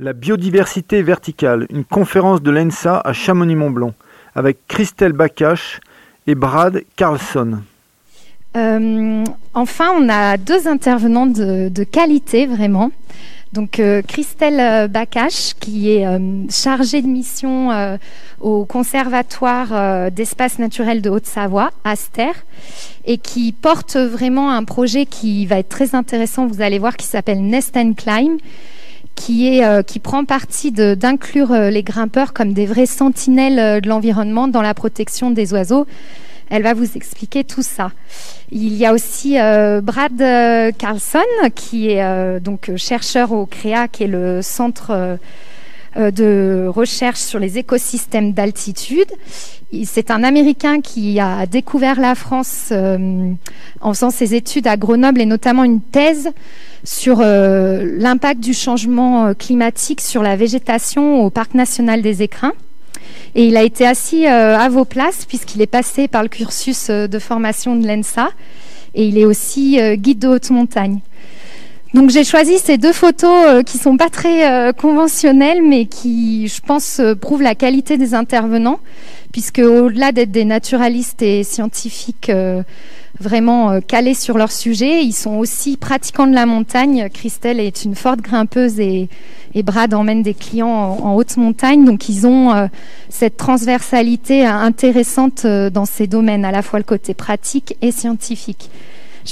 La biodiversité verticale, une conférence de l'ENSA à Chamonix-Mont-Blanc, avec Christelle Bakache et Brad Carlson. Euh, enfin, on a deux intervenants de, qualité, vraiment. Donc, euh, Christelle Bakache, qui est euh, chargée de mission au Conservatoire d'espace naturel de Haute-Savoie, Aster, et qui porte vraiment un projet qui va être très intéressant, vous allez voir, qui s'appelle Nest and Climb, qui, est, euh, qui prend parti d'inclure euh, les grimpeurs comme des vrais sentinelles euh, de l'environnement dans la protection des oiseaux. Elle va vous expliquer tout ça. Il y a aussi Brad Carlson, qui est donc chercheur au CREA, qui est le centre de recherche sur les écosystèmes d'altitude. C'est un Américain qui a découvert la France en faisant ses études à Grenoble et notamment une thèse sur euh, l'impact du changement euh, climatique sur la végétation au parc national des Écrins. Et il a été assis euh, à vos places puisqu'il est passé par le cursus de formation de l'ENSA et il est aussi guide de haute montagne. Donc j'ai choisi ces deux photos qui sont pas très conventionnelles mais qui, je pense, prouvent la qualité des intervenants puisque au-delà d'être des naturalistes et scientifiques vraiment euh, calés sur leur sujet. Ils sont aussi pratiquants de la montagne. Christelle est une forte grimpeuse et, Brad emmène des clients en, haute montagne. Donc ils ont euh, cette transversalité intéressante euh, dans ces domaines, à la fois le côté pratique et scientifique.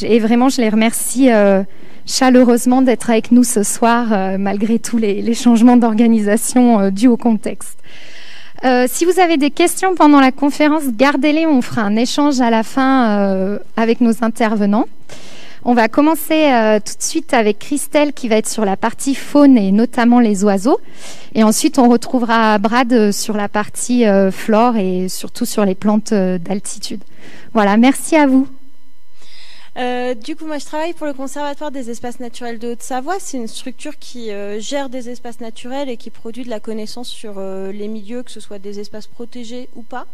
Et vraiment, je les remercie chaleureusement d'être avec nous ce soir, malgré tous les changements d'organisation dus au contexte. Euh, si vous avez des questions pendant la conférence, gardez-les. On fera un échange à la fin euh, avec nos intervenants. On va commencer euh, tout de suite avec Christelle qui va être sur la partie faune et notamment les oiseaux. Et ensuite, on retrouvera Brad sur la partie flore et surtout sur les plantes d'altitude. Voilà, merci à vous. Euh, du coup, moi, je travaille pour le Conservatoire des espaces naturels de Haute-Savoie. C'est une structure qui euh, gère des espaces naturels et qui produit de la connaissance sur euh, les milieux, que ce soit des espaces protégés ou pas.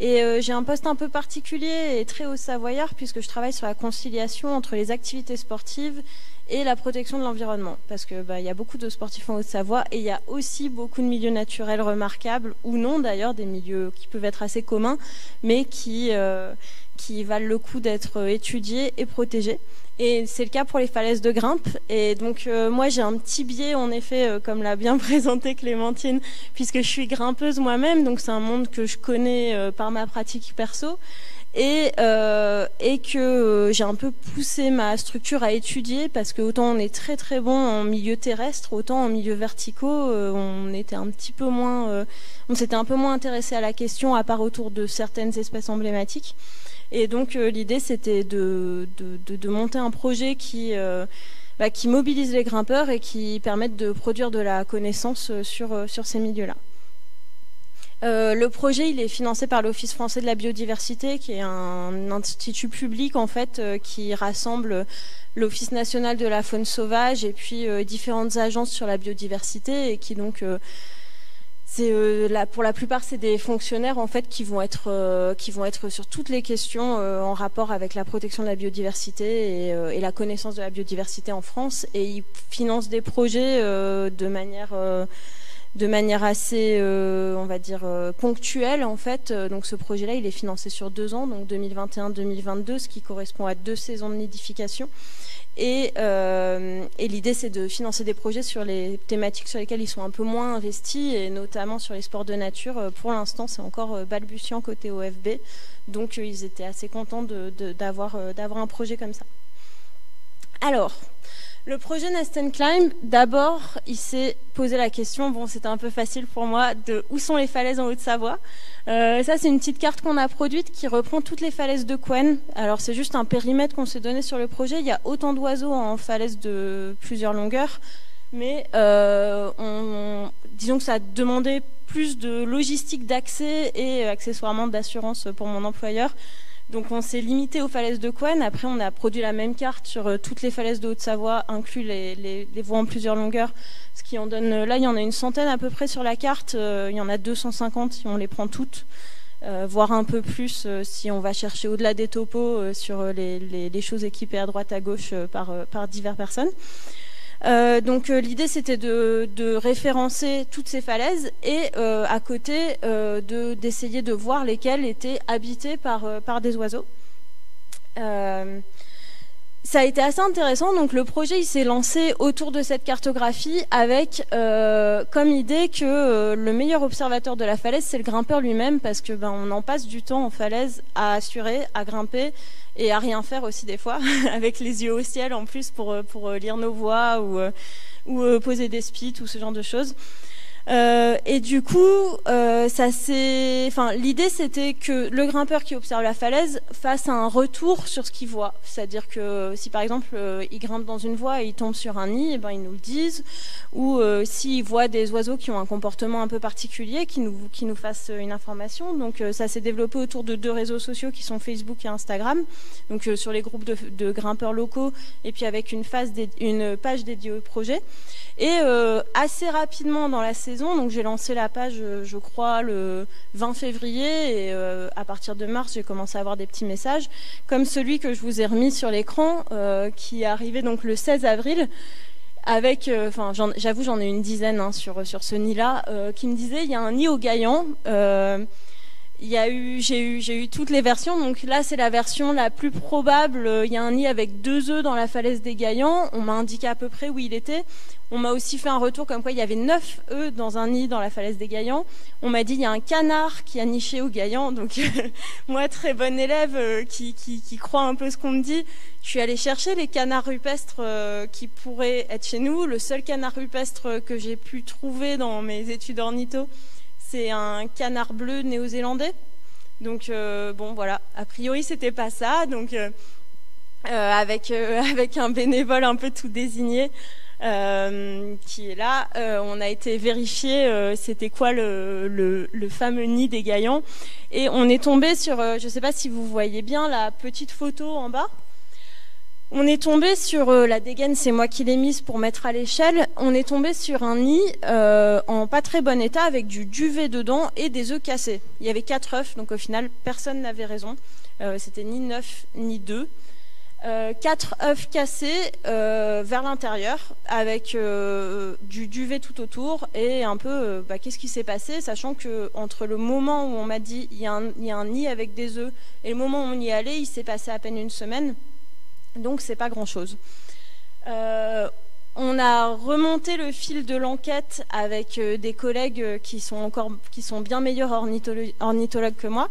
Et j'ai un poste un peu particulier et très haut savoyard puisque je travaille sur la conciliation entre les activités sportives et la protection de l'environnement. Parce qu'il bah, y a beaucoup de sportifs en Haute-Savoie et il y a aussi beaucoup de milieux naturels remarquables, ou non d'ailleurs, des milieux qui peuvent être assez communs, mais qui, qui valent le coup d'être étudiés et protégés. Et c'est le cas pour les falaises de grimpe. Et donc euh, moi j'ai un petit biais en effet, euh, comme l'a bien présenté Clémentine, puisque je suis grimpeuse moi-même, donc c'est un monde que je connais euh, par ma pratique perso. Et, et que j'ai un peu poussé ma structure à étudier parce que autant on est très très bon en milieu terrestre, autant en milieu verticaux, on était un petit peu moins, on s'était un peu moins intéressé à la question à part autour de certaines espèces emblématiques. Et donc euh, l'idée c'était de, de, monter un projet qui, euh, bah, qui mobilise les grimpeurs et qui permette de produire de la connaissance euh, sur, sur ces milieux-là. le projet, il est financé par l'Office français de la biodiversité, qui est un institut public en fait qui rassemble l'Office national de la faune sauvage et puis différentes agences sur la biodiversité et qui donc euh, pour la plupart, c'est des fonctionnaires en fait qui vont être euh, sur toutes les questions euh, en rapport avec la protection de la biodiversité et, la connaissance de la biodiversité en France. Et ils financent des projets de manière de manière assez, on va dire, ponctuelle en fait. Donc ce projet-là, il est financé sur deux ans, donc 2021-2022, ce qui correspond à deux saisons de nidification. Euh, et, l'idée, c'est de financer des projets sur les thématiques sur lesquelles ils sont un peu moins investis, et notamment sur les sports de nature. Euh, pour l'instant, c'est encore euh, balbutiant côté OFB. Donc, ils étaient assez contents d'avoir un projet comme ça. Alors, le projet Nest Climb, d'abord, il s'est posé la question, bon, c'était un peu facile pour moi, de où sont les falaises en Haute-Savoie. Euh, ça, c'est une petite carte qu'on a produite qui reprend toutes les falaises de Quen. Alors, c'est juste un périmètre qu'on s'est donné sur le projet. Il y a autant d'oiseaux en falaises de plusieurs longueurs, mais euh, disons que ça a demandé plus de logistique d'accès et accessoirement d'assurance pour mon employeur. Donc on s'est limité aux falaises de Quen. Après, on a produit la même carte sur euh, toutes les falaises de Haute-Savoie, inclus les, voies en plusieurs longueurs. Ce qui en donne, euh, là, il y en a une centaine à peu près sur la carte. Euh, il y en a 250 si on les prend toutes. voire un peu plus si on va chercher au-delà des topos sur les, choses équipées à droite à gauche par diverses personnes. Donc l'idée c'était de, référencer toutes ces falaises et à côté d'essayer de, voir lesquelles étaient habitées par, par des oiseaux ça a été assez intéressant. Donc le projet il s'est lancé autour de cette cartographie avec euh, comme idée que euh, le meilleur observateur de la falaise c'est le grimpeur lui-même parce que ben en passe du temps en falaise à assurer, à grimper et à rien faire aussi des fois avec les yeux au ciel en plus pour pour lire nos voix ou ou poser des spits ou ce genre de choses. Euh, et du coup, euh, l'idée c'était que le grimpeur qui observe la falaise fasse un retour sur ce qu'il voit. C'est-à-dire que si par exemple euh, il grimpe dans une voie et il tombe sur un nid, et eh ben ils nous le disent. Ou s'il voit des oiseaux qui ont un comportement un peu particulier, qui nous qui nous fassent une information. Donc ça s'est développé autour de deux réseaux sociaux qui sont Facebook et Instagram. Donc sur les groupes de, de, grimpeurs locaux et puis avec une, phase une page dédiée au projet. Et assez rapidement dans la saison, donc j'ai lancé la page, euh, je crois, le 20 février, et euh, à partir de mars, j'ai commencé à avoir des petits messages, comme celui que je vous ai remis sur l'écran, qui est arrivé donc le 16 avril avec, enfin, j'avoue, j'en ai une dizaine hein, sur, sur ce nid-là, qui me disait il y a un nid au Gaillan. J'ai eu, toutes les versions. Donc là, c'est la version la plus probable. Il y a un nid avec deux œufs dans la falaise des Gaillans. On m'a indiqué à peu près où il était. On m'a aussi fait un retour comme quoi il y avait neuf œufs dans un nid dans la falaise des Gaillans. On m'a dit il y a un canard qui a niché au Gaillan. Donc moi, très bonne élève euh, qui, qui, croit un peu ce qu'on me dit, je suis allée chercher les canards rupestres euh, qui pourraient être chez nous. Le seul canard rupestre que j'ai pu trouver dans mes études ornitho, c'est un canard bleu néo-zélandais. Donc euh, bon voilà, a priori c'était pas ça. Donc avec avec un bénévole un peu tout désigné. Euh, qui est là. Euh, on a été vérifier euh, c'était quoi le, le, fameux nid des gaillants. Et on est tombé sur, je ne sais pas si vous voyez bien la petite photo en bas. On est tombé sur la dégaine, c'est moi qui l'ai mise pour mettre à l'échelle. On est tombé sur un nid en pas très bon état avec du duvet dedans et des œufs cassés. Il y avait quatre œufs, donc au final personne n'avait raison. C'était ni neuf ni deux. Euh, quatre œufs cassés euh, vers l'intérieur avec euh, du duvet tout autour et un peu bah, qu'est-ce qui s'est passé sachant que entre le moment où on m'a dit il y, a un nid avec des œufs et le moment où on y allait il s'est passé à peine une semaine donc c'est pas grand chose on a remonté le fil de l'enquête avec des collègues qui sont encore qui sont bien meilleurs ornithologues que moi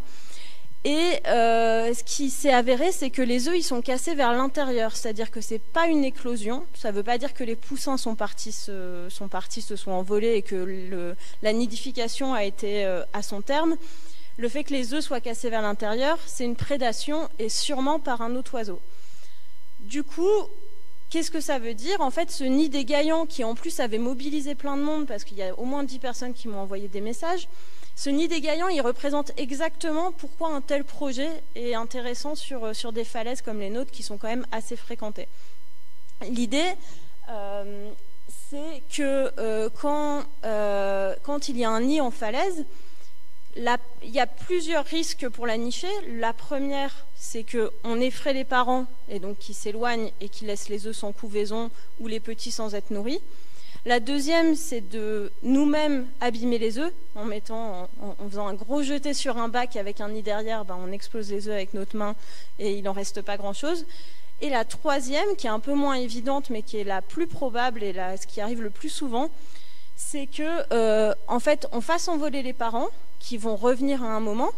et euh, ce qui s'est avéré, c'est que les œufs, ils sont cassés vers l'intérieur, c'est-à-dire que c'est pas une éclosion. Ça ne veut pas dire que les poussins sont partis, se, sont partis, se sont envolés et que la nidification a été euh, à son terme. Le fait que les œufs soient cassés vers l'intérieur, c'est une prédation et sûrement par un autre oiseau. Du coup, Qu'est-ce que ça veut dire? En fait, ce nid des gaillants, qui en plus avait mobilisé plein de monde, parce qu'il y a au moins 10 personnes qui m'ont envoyé des messages, ce nid des gaillants, il représente exactement pourquoi un tel projet est intéressant sur, euh, des falaises comme les nôtres qui sont quand même assez fréquentées. L'idée, euh, c'est que euh, quand il y a un nid en falaise, il y a plusieurs risques pour la nicher. La première, c'est qu'on effraie les parents et donc qui s'éloignent et qui laissent les œufs sans couvaison ou les petits sans être nourris. La deuxième, c'est de nous-mêmes abîmer les œufs en mettant, en, faisant un gros jeté sur un bac avec un nid derrière, ben, on explose les œufs avec notre main et il n'en reste pas grand-chose. Et la troisième, qui est un peu moins évidente, mais qui est la plus probable et ce qui arrive le plus souvent, c'est que, euh, en fait, on fasse envoler les parents qui vont revenir à un moment,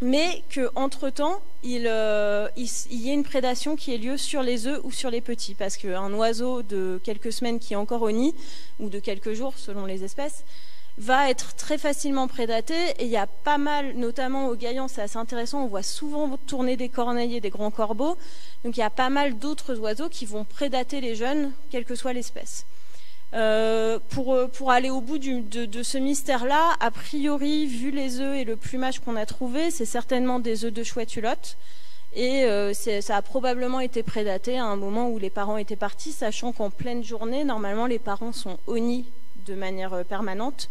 mais qu'entre-temps, il, euh, il, y ait une prédation qui ait lieu sur les œufs ou sur les petits. Parce qu'un oiseau de quelques semaines qui est encore au nid, ou de quelques jours selon les espèces, va être très facilement prédaté. Et il y a pas mal, notamment au Gaillan, c'est assez intéressant, on voit souvent tourner des corneilles et des grands corbeaux. Donc il y a pas mal d'autres oiseaux qui vont prédater les jeunes, quelle que soit l'espèce. Euh, pour, euh, pour, aller au bout de, ce mystère-là, a priori, vu les œufs et le plumage qu'on a trouvé, c'est certainement des œufs de chouette hulotte. Et euh, ça a probablement été prédaté à un moment où les parents étaient partis, sachant qu'en pleine journée, normalement, les parents sont au nid de manière permanente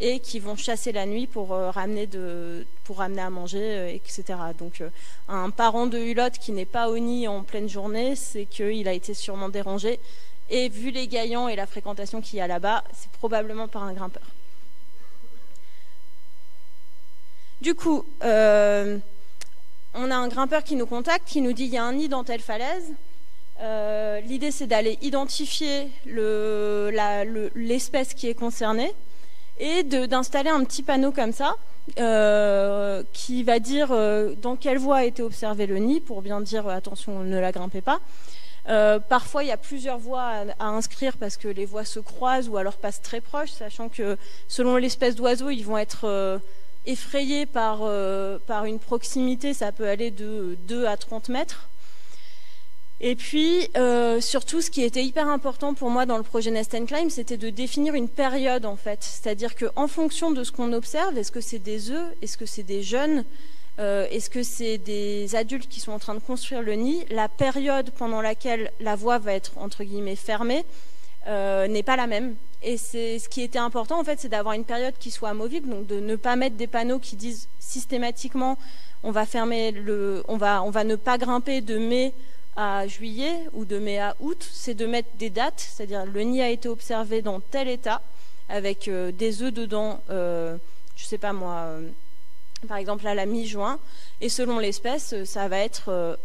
et qui vont chasser la nuit pour ramener de, pour ramener à manger, etc. Donc, un parent de hulotte qui n'est pas au nid en pleine journée, c'est qu'il a été sûrement dérangé Et vu les gaillants et la fréquentation qu'il y a là-bas, c'est probablement par un grimpeur. Du coup, euh, on a un grimpeur qui nous contacte, qui nous dit il y a un nid dans telle falaise. Euh, l'idée, c'est d'aller identifier l'espèce qui est concernée et d'installer un petit panneau comme ça euh, qui va dire dans quelle voie a été observé le nid pour bien dire attention, ne la grimpez pas. Parfois, il y a plusieurs voies à, inscrire parce que les voies se croisent ou alors passent très proches, sachant que selon l'espèce d'oiseau, ils vont être effrayé par, euh, par une proximité, ça peut aller de 2 à 30 mètres. Et puis, euh, surtout, ce qui était hyper important pour moi dans le projet Nest and Climb, c'était de définir une période, en fait. C'est-à-dire qu'en fonction de ce qu'on observe, est-ce que c'est des œufs, est-ce que c'est des jeunes, euh, est-ce que c'est des adultes qui sont en train de construire le nid, la période pendant laquelle la voie va être, entre guillemets, fermée, n'est pas la même. Et c'est ce qui était important en fait, c'est d'avoir une période qui soit amovible, donc de ne pas mettre des panneaux qui disent systématiquement on va fermer le, on va, ne pas grimper de mai à juillet ou de mai à août, c'est de mettre des dates, c'est-à-dire le nid a été observé dans tel état avec euh, des œufs dedans, euh, je sais pas moi, euh, par exemple à la mi-juin, et selon l'espèce, ça va être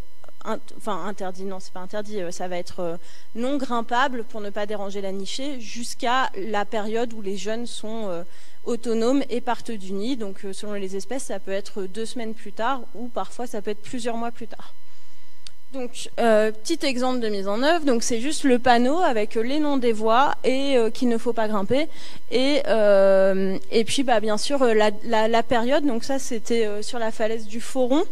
enfin interdit, non, c'est pas interdit, euh, ça va être euh, non grimpable pour ne pas déranger la nichée jusqu'à la période où les jeunes sont euh, autonomes et partent du nid. Donc selon les espèces, ça peut être deux semaines plus tard ou parfois ça peut être plusieurs mois plus tard. Donc, petit exemple de mise en œuvre. Donc, c'est juste le panneau avec les noms des voies et qu'il ne faut pas grimper. Et, puis, bah, bien sûr, la, période. Donc, ça, c'était sur la falaise du Foron.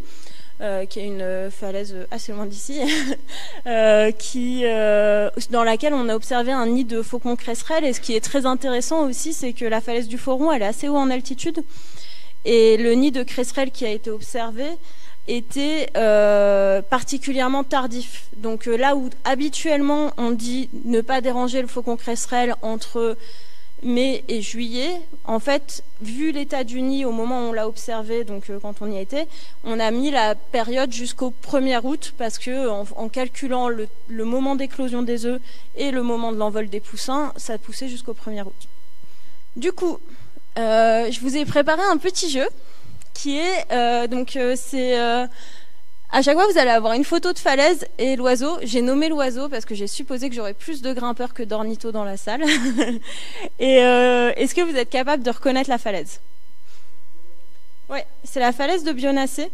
Euh, qui est une falaise assez loin d'ici, euh, euh, dans laquelle on a observé un nid de faucons cresserelles. Et ce qui est très intéressant aussi, c'est que la falaise du Foron, elle est assez haut en altitude. Et le nid de cresserelle qui a été observé était particulièrement tardif. Donc là où habituellement on dit ne pas déranger le faucon cresserelle entre mai et juillet, en fait, vu l'état du nid au moment où on l'a observé, donc euh, quand on y était, on a mis la période jusqu'au 1er août parce que en, calculant le, moment d'éclosion des œufs et le moment de l'envol des poussins, ça poussait jusqu'au 1er août. Du coup, euh, je vous ai préparé un petit jeu qui est euh, donc c'est à chaque fois, vous allez avoir une photo de falaise et l'oiseau. J'ai nommé l'oiseau parce que j'ai supposé que j'aurais plus de grimpeurs que d'ornithos dans la salle. et euh, est-ce que vous êtes capable de reconnaître la falaise? Oui, c'est la falaise de Bionacé.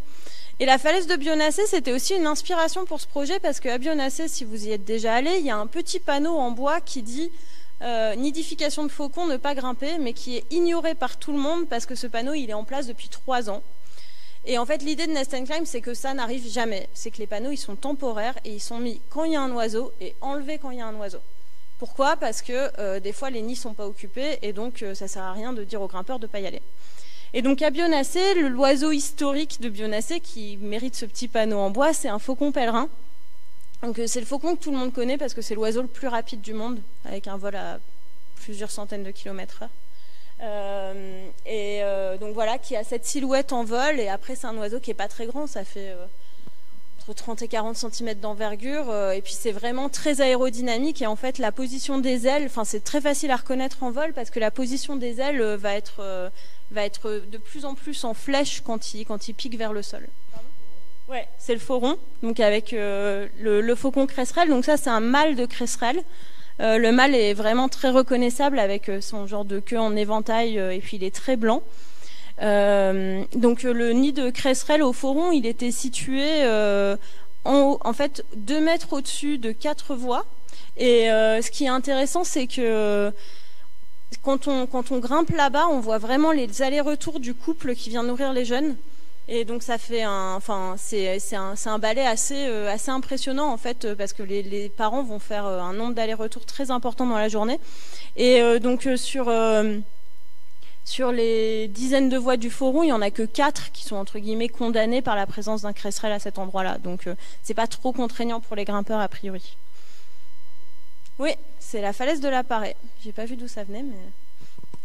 Et la falaise de Bionacé, c'était aussi une inspiration pour ce projet parce qu'à Bionacé, si vous y êtes déjà allé, il y a un petit panneau en bois qui dit euh, nidification de faucons, ne pas grimper, mais qui est ignoré par tout le monde parce que ce panneau, il est en place depuis trois ans. Et en fait, l'idée de Nest and Climb, c'est que ça n'arrive jamais. C'est que les panneaux, ils sont temporaires et ils sont mis quand il y a un oiseau et enlevés quand il y a un oiseau. Pourquoi? Parce que euh, des fois, les nids sont pas occupés et donc euh, ça sert à rien de dire aux grimpeurs de pas y aller. Et donc à Bionacé, l'oiseau historique de Bionacé qui mérite ce petit panneau en bois, c'est un faucon pèlerin. Donc euh, c'est le faucon que tout le monde connaît parce que c'est l'oiseau le plus rapide du monde, avec un vol à plusieurs centaines de kilomètres heure. Euh, et euh, donc voilà, qui a cette silhouette en vol. Et après, c'est un oiseau qui est pas très grand, ça fait entre 30 et 40 cm d'envergure. et puis c'est vraiment très aérodynamique. Et en fait, la position des ailes, enfin c'est très facile à reconnaître en vol parce que la position des ailes va être va être de plus en plus en flèche quand il quand il pique vers le sol. C'est le fauron, donc avec le, le, faucon cresserelle. Donc ça, c'est un mâle de cresserelle. Euh, le mâle est vraiment très reconnaissable avec euh, son genre de queue en éventail euh, et puis il est très blanc. donc le nid de cresserelle au foron, il était situé en, en, fait deux mètres au-dessus de quatre voies. Et ce qui est intéressant, c'est que quand on, quand on grimpe là-bas, on voit vraiment les allers-retours du couple qui vient nourrir les jeunes. Et donc ça fait un, enfin c'est un, un ballet assez euh, assez impressionnant en fait euh, parce que les, les parents vont faire euh, un nombre d'allers-retours très important dans la journée. Et donc sur sur les dizaines de voies du forum, il y en a que quatre qui sont entre guillemets condamnées par la présence d'un cresserelle à cet endroit-là. Donc c'est pas trop contraignant pour les grimpeurs a priori. Oui, c'est la falaise de la Parée. J'ai pas vu d'où ça venait, mais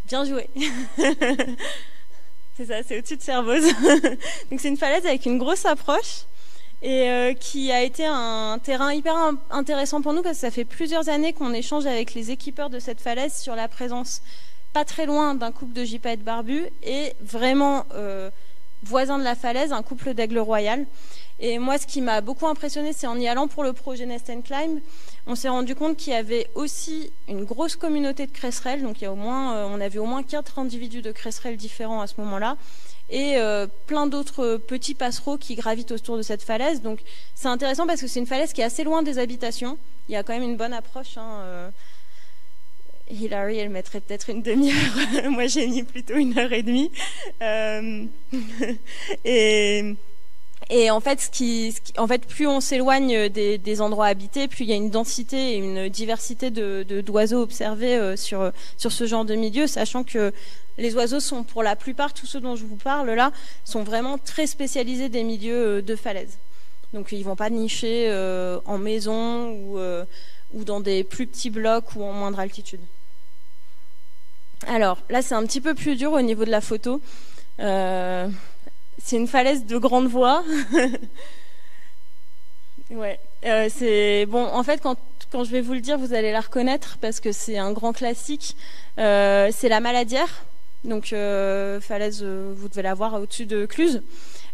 bien joué. C'est ça, c'est au-dessus de Servoz. Donc c'est une falaise avec une grosse approche. et qui a été un terrain hyper intéressant pour nous parce que ça fait plusieurs années qu'on échange avec les équipeurs de cette falaise sur la présence pas très loin d'un couple de gypaètes barbus et vraiment voisin de la falaise, un couple d'aigle royal. Et moi, ce qui m'a beaucoup impressionné, c'est en y allant pour le projet Nest Climb, on s'est rendu compte qu'il y avait aussi une grosse communauté de cresserelles. Donc, il y a au moins, euh, on a vu au moins quatre individus de cresserelles différents à ce moment-là. Et euh, plein d'autres petits passereaux qui gravitent autour de cette falaise. Donc, c'est intéressant parce que c'est une falaise qui est assez loin des habitations. Il y a quand même une bonne approche. Hein, euh. Hillary, elle mettrait peut-être une demi-heure. Moi, j'ai mis plutôt une heure et demie. et et en fait, plus on s'éloigne des, endroits habités, plus il y a une densité et une diversité de, d'oiseaux observés euh, sur, sur ce genre de milieu, sachant que les oiseaux sont, pour la plupart, tous ceux dont je vous parle là, sont vraiment très spécialisés des milieux euh, de falaises. Donc ils vont pas nicher euh, en maison ou, ou dans des plus petits blocs ou en moindre altitude. Alors là, c'est un petit peu plus dur au niveau de la photo. C'est une falaise de grande voix. ouais. Euh, c'est bon. En fait, quand, je vais vous le dire, vous allez la reconnaître parce que c'est un grand classique. Euh, c'est la Maladière. Donc euh, falaise, vous devez la voir au-dessus de Cluse.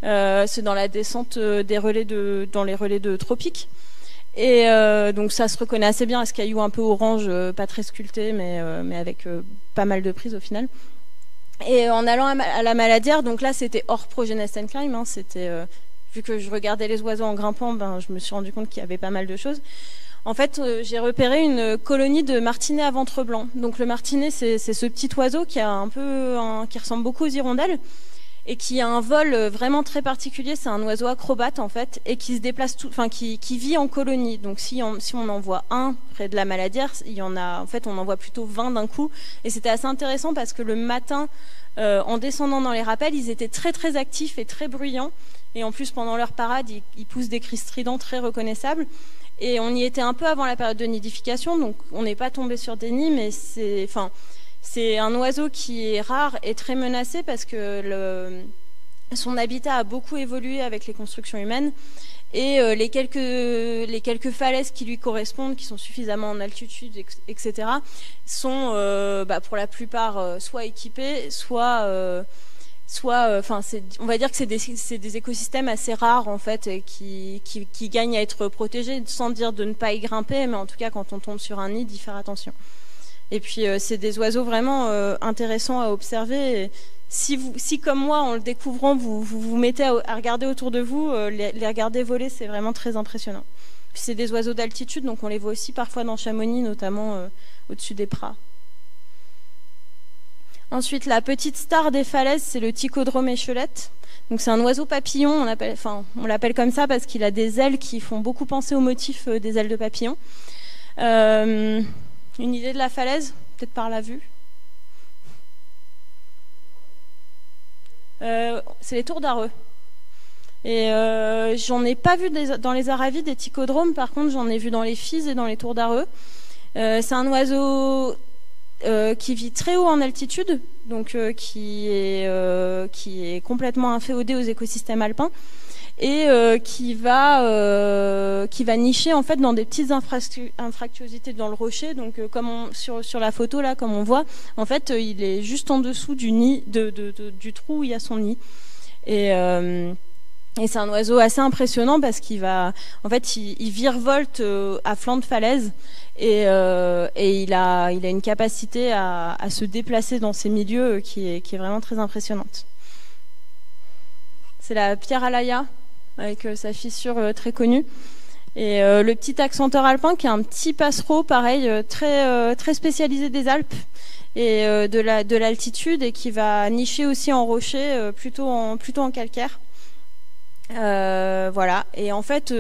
c'est dans la descente des relais de, dans les relais de tropiques. Et donc ça se reconnaît assez bien, ce caillou un peu orange, pas très sculpté, mais, mais avec pas mal de prises au final. Et en allant à la maladière, donc là c'était hors projet Nest Climb, hein, c'était euh, vu que je regardais les oiseaux en grimpant, ben, je me suis rendu compte qu'il y avait pas mal de choses. En fait, euh, j'ai repéré une colonie de martinets à ventre blanc. Donc le martinet, c'est ce petit oiseau qui a un peu, qui ressemble beaucoup aux hirondelles et qui a un vol vraiment très particulier. C'est un oiseau acrobate en fait et qui se déplace, tout, enfin qui, qui, vit en colonie. Donc si on, en voit un près de la maladière, il y en a, en fait, on en voit plutôt 20 d'un coup. Et c'était assez intéressant parce que le matin, euh, en descendant dans les rappels, ils étaient très très actifs et très bruyants. Et en plus, pendant leur parade, ils, poussent des cris stridents très reconnaissables. Et on y était un peu avant la période de nidification, donc on n'est pas tombé sur des nids, mais c'est, c'est un oiseau qui est rare et très menacé parce que son habitat a beaucoup évolué avec les constructions humaines et euh, les, quelques, falaises qui lui correspondent, qui sont suffisamment en altitude, etc., sont euh, bah, pour la plupart euh, soit équipées, soit, on va dire que c'est des, des, écosystèmes assez rares en fait, qui, qui, qui, gagnent à être protégés, sans dire de ne pas y grimper, mais en tout cas quand on tombe sur un nid, d'y faire attention. Et puis euh, c'est des oiseaux vraiment euh, intéressants à observer. si, si comme moi, en le découvrant, vous vous, mettez à, regarder autour de vous, euh, les, regarder voler, c'est vraiment très impressionnant. Puis c'est des oiseaux d'altitude, donc on les voit aussi parfois dans Chamonix, notamment au-dessus des pras. Ensuite, la petite star des falaises, c'est le Ticodrome échelette. Donc c'est un oiseau papillon, on l'appelle comme ça parce qu'il a des ailes qui font beaucoup penser au motif des ailes de papillon. Une idée de la falaise, peut-être par la vue euh, C'est les tours d'Areux. Et euh, j'en ai pas vu dans les Aravis des ticodromes, par contre j'en ai vu dans les Fises et dans les tours d'Areux. Euh, c'est un oiseau qui vit très haut en altitude, donc qui est complètement inféodé aux écosystèmes alpins et euh, qui va euh, qui va nicher en fait dans des petites infractuosités dans le rocher. Donc euh, comme sur sur la photo là, comme on voit, en fait, il est juste en dessous du nid du trou où il y a son nid. Et et c'est un oiseau assez impressionnant parce qu'il va, en fait, il virevolte à flanc de falaise et, et, il a, il a une capacité à, à, se déplacer dans ces milieux qui est, qui est vraiment très impressionnante. C'est la pierre alaya avec euh, sa fissure euh, très connue. Et euh, le petit accenteur alpin qui est un petit passereau, pareil, très, très spécialisé des Alpes et de la de l'altitude et qui va nicher aussi en rocher, plutôt en plutôt en calcaire. voilà. Et en fait,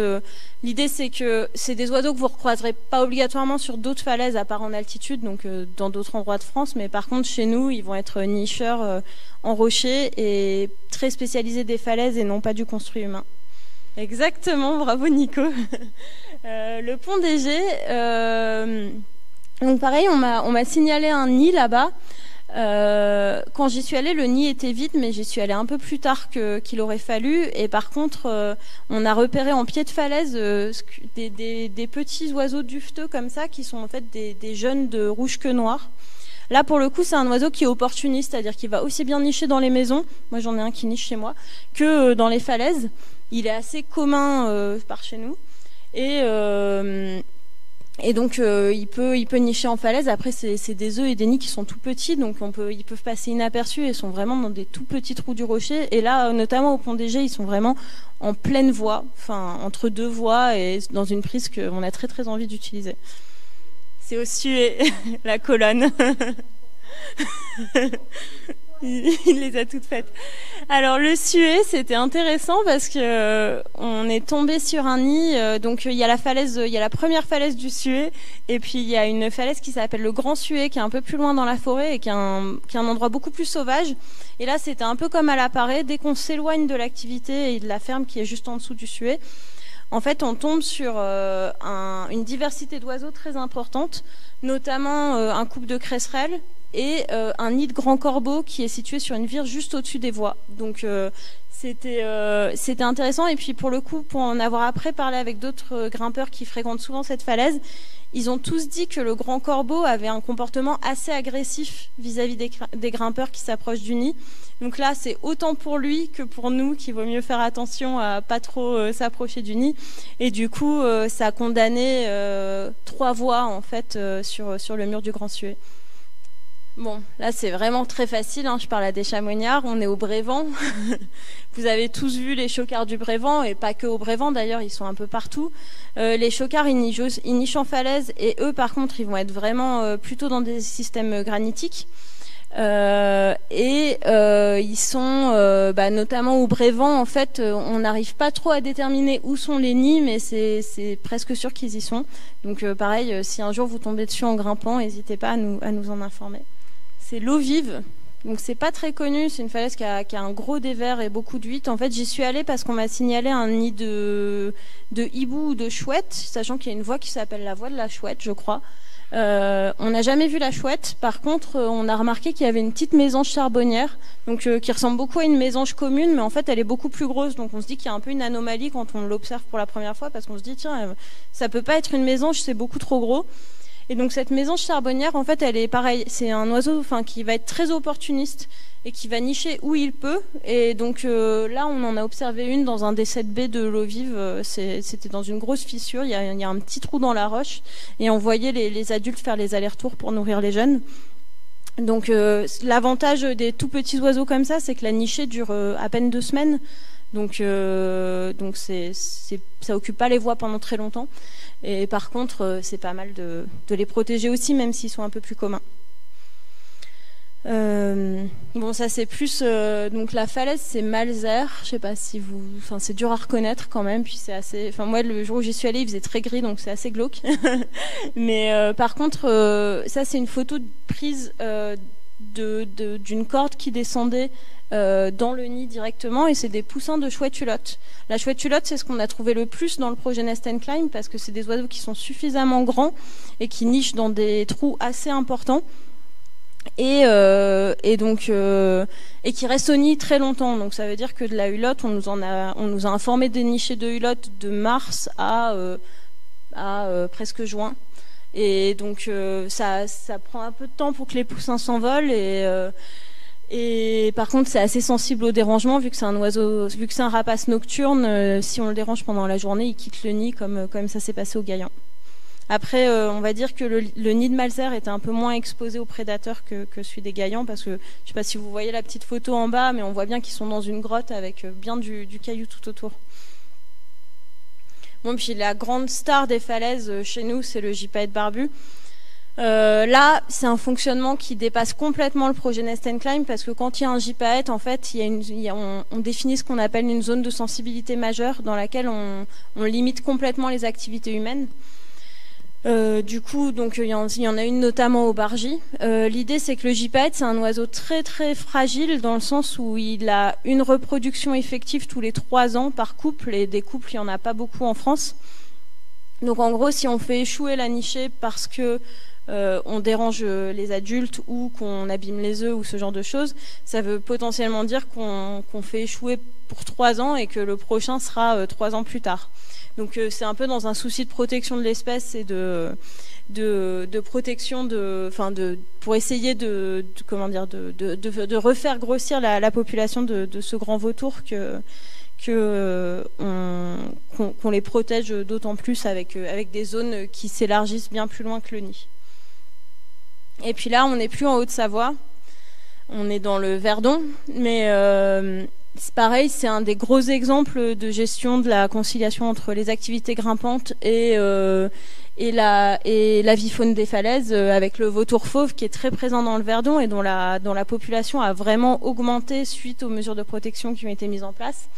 l'idée c'est que c'est des oiseaux que vous recroiserez pas obligatoirement sur d'autres falaises à part en altitude, donc dans d'autres endroits de France. Mais par contre, chez nous, ils vont être nicheurs en rocher et très spécialisés des falaises et non pas du construit humain. Exactement, bravo Nico. Euh, le pont des euh, donc pareil, on m'a signalé un nid là-bas. Euh, quand j'y suis allée, le nid était vide, mais j'y suis allée un peu plus tard qu'il aurait fallu. Et par contre, euh, on a repéré en pied de falaise des, petits oiseaux dufteux comme ça, qui sont en fait des, jeunes de rouge que noir. Là, pour le coup, c'est un oiseau qui est opportuniste, c'est-à-dire qu'il va aussi bien nicher dans les maisons, moi j'en ai un qui niche chez moi, que dans les falaises. Il est assez commun par chez nous. Et, et donc euh, il peut il peut nicher en falaise. Après c'est des œufs et des nids qui sont tout petits, donc ils peuvent passer inaperçus et sont vraiment dans des tout petits trous du rocher. Et là notamment au pont des ils sont vraiment en pleine voie, enfin entre deux voies et dans une prise qu'on a très très envie d'utiliser. C'est au suet la colonne. il les a toutes faites. Alors le suet, c'était intéressant parce que euh, on est tombé sur un nid. Euh, donc il y a la falaise, il y a la première falaise du suet, et puis il y a une falaise qui s'appelle le Grand Suet, qui est un peu plus loin dans la forêt et qui est un, qui est un endroit beaucoup plus sauvage. Et là, c'était un peu comme à l'appareil. Dès qu'on s'éloigne de l'activité et de la ferme qui est juste en dessous du suet, en fait, on tombe sur euh, un, une diversité d'oiseaux très importante, notamment un couple de cresserelles et euh, un nid de grand corbeau qui est situé sur une vire juste au-dessus des voies. Donc euh, c'était euh, c'était intéressant et puis pour le coup pour en avoir après parlé avec d'autres grimpeurs qui fréquentent souvent cette falaise, ils ont tous dit que le grand corbeau avait un comportement assez agressif vis-à-vis des, grimpeurs qui s'approchent du nid. Donc là, c'est autant pour lui que pour nous qu'il vaut mieux faire attention à pas trop s'approcher du nid. Et du coup, ça a condamné trois voix en fait sur sur le mur du Grand Suet. Bon, là c'est vraiment très facile, hein. je parle à des chamoignards, on est au Brévent. Vous avez tous vu les chocards du Brévent, et pas que au Brévent d'ailleurs, ils sont un peu partout. Euh, les chocards, ils nichent, en falaise, et eux par contre, ils vont être vraiment euh, plutôt dans des systèmes granitiques. Euh, et ils sont bah, notamment au Brévent, en fait, on n'arrive pas trop à déterminer où sont les nids, mais c'est presque sûr qu'ils y sont. Donc pareil, si un jour vous tombez dessus en grimpant, n'hésitez pas à nous en informer c'est l'eau vive. Donc c'est pas très connu, c'est une falaise qui a, un gros dévers et beaucoup d'huîtres. En fait, j'y suis allée parce qu'on m'a signalé un nid de, de hibou ou de chouette, sachant qu'il y a une voie qui s'appelle la voie de la chouette, je crois. Euh, on n'a jamais vu la chouette. Par contre, on a remarqué qu'il y avait une petite mésange charbonnière, donc euh, qui ressemble beaucoup à une mésange commune, mais en fait, elle est beaucoup plus grosse. Donc, on se dit qu'il y a un peu une anomalie quand on l'observe pour la première fois, parce qu'on se dit tiens, euh, ça peut pas être une mésange, c'est beaucoup trop gros. Et donc cette maison charbonnière, en fait, elle est pareille. C'est un oiseau, enfin, qui va être très opportuniste et qui va nicher où il peut. Et donc euh, là, on en a observé une dans un des 7B de l'eau vive. Euh, c'était dans une grosse fissure. Il y, a, un petit trou dans la roche et on voyait les, adultes faire les allers-retours pour nourrir les jeunes. Donc euh, l'avantage des tout petits oiseaux comme ça, c'est que la nichée dure à peine deux semaines. Donc, donc c'est, ça occupe pas les voies pendant très longtemps. Et par contre, euh, c'est pas mal de, les protéger aussi, même s'ils sont un peu plus communs. Euh, bon, ça c'est plus euh, donc la falaise, c'est Malzer. Je sais pas si vous, enfin c'est dur à reconnaître quand même. Puis c'est assez, enfin moi le jour où j'y suis allée, il faisait très gris, donc c'est assez glauque. Mais par contre, ça c'est une photo prise d'une corde qui descendait euh, dans le nid directement et c'est des poussins de chouette hulotte. La chouette hulotte, c'est ce qu'on a trouvé le plus dans le projet Nest Climb parce que c'est des oiseaux qui sont suffisamment grands et qui nichent dans des trous assez importants. Et, euh, et donc euh, et qui restent au nid très longtemps. Donc ça veut dire que de la hulotte, on nous a on nous a informé des nichés de hulotte de mars à à presque juin. Et donc ça ça prend un peu de temps pour que les poussins s'envolent et et par contre, c'est assez sensible au dérangement vu que c'est un oiseau, vu que c'est un rapace nocturne. Euh, si on le dérange pendant la journée, il quitte le nid comme, ça s'est passé au gaillan. Après, euh, on va dire que le, nid de Malzer était un peu moins exposé aux prédateurs que, celui des gaillans parce que je sais pas si vous voyez la petite photo en bas, mais on voit bien qu'ils sont dans une grotte avec euh, bien du caillou tout autour. Puis la grande star des falaises chez nous, c'est le gypaète barbu. Euh, là, c'est un fonctionnement qui dépasse complètement le projet Nest Climb parce que quand il y a un JPAET, en fait, on, définit ce qu'on appelle une zone de sensibilité majeure dans laquelle on, limite complètement les activités humaines. Euh, du coup, donc il y, en, a une notamment au Bargy. Euh, l'idée, c'est que le JPAET, c'est un oiseau très très fragile dans le sens où il a une reproduction effective tous les trois ans par couple et des couples, il n'y en a pas beaucoup en France. Donc en gros, si on fait échouer la nichée parce que on dérange les adultes ou qu'on abîme les œufs ou ce genre de choses, ça veut potentiellement dire qu'on fait échouer pour trois ans et que le prochain sera trois ans plus tard. Donc c'est un peu dans un souci de protection de l'espèce et de de, protection de, enfin de, pour essayer de, comment dire, de, de, refaire grossir la, population de, ce grand vautour que que qu'on les protège d'autant plus avec avec des zones qui s'élargissent bien plus loin que le nid. Et puis là, on n'est plus en Haute-Savoie, on est dans le Verdon, mais euh, c'est pareil, c'est un des gros exemples de gestion de la conciliation entre les activités grimpantes et euh, la, vie faune des falaises euh, avec le vautour fauve qui est très présent dans le Verdon et dont la, population a vraiment augmenté suite aux mesures de protection qui ont été mises en place.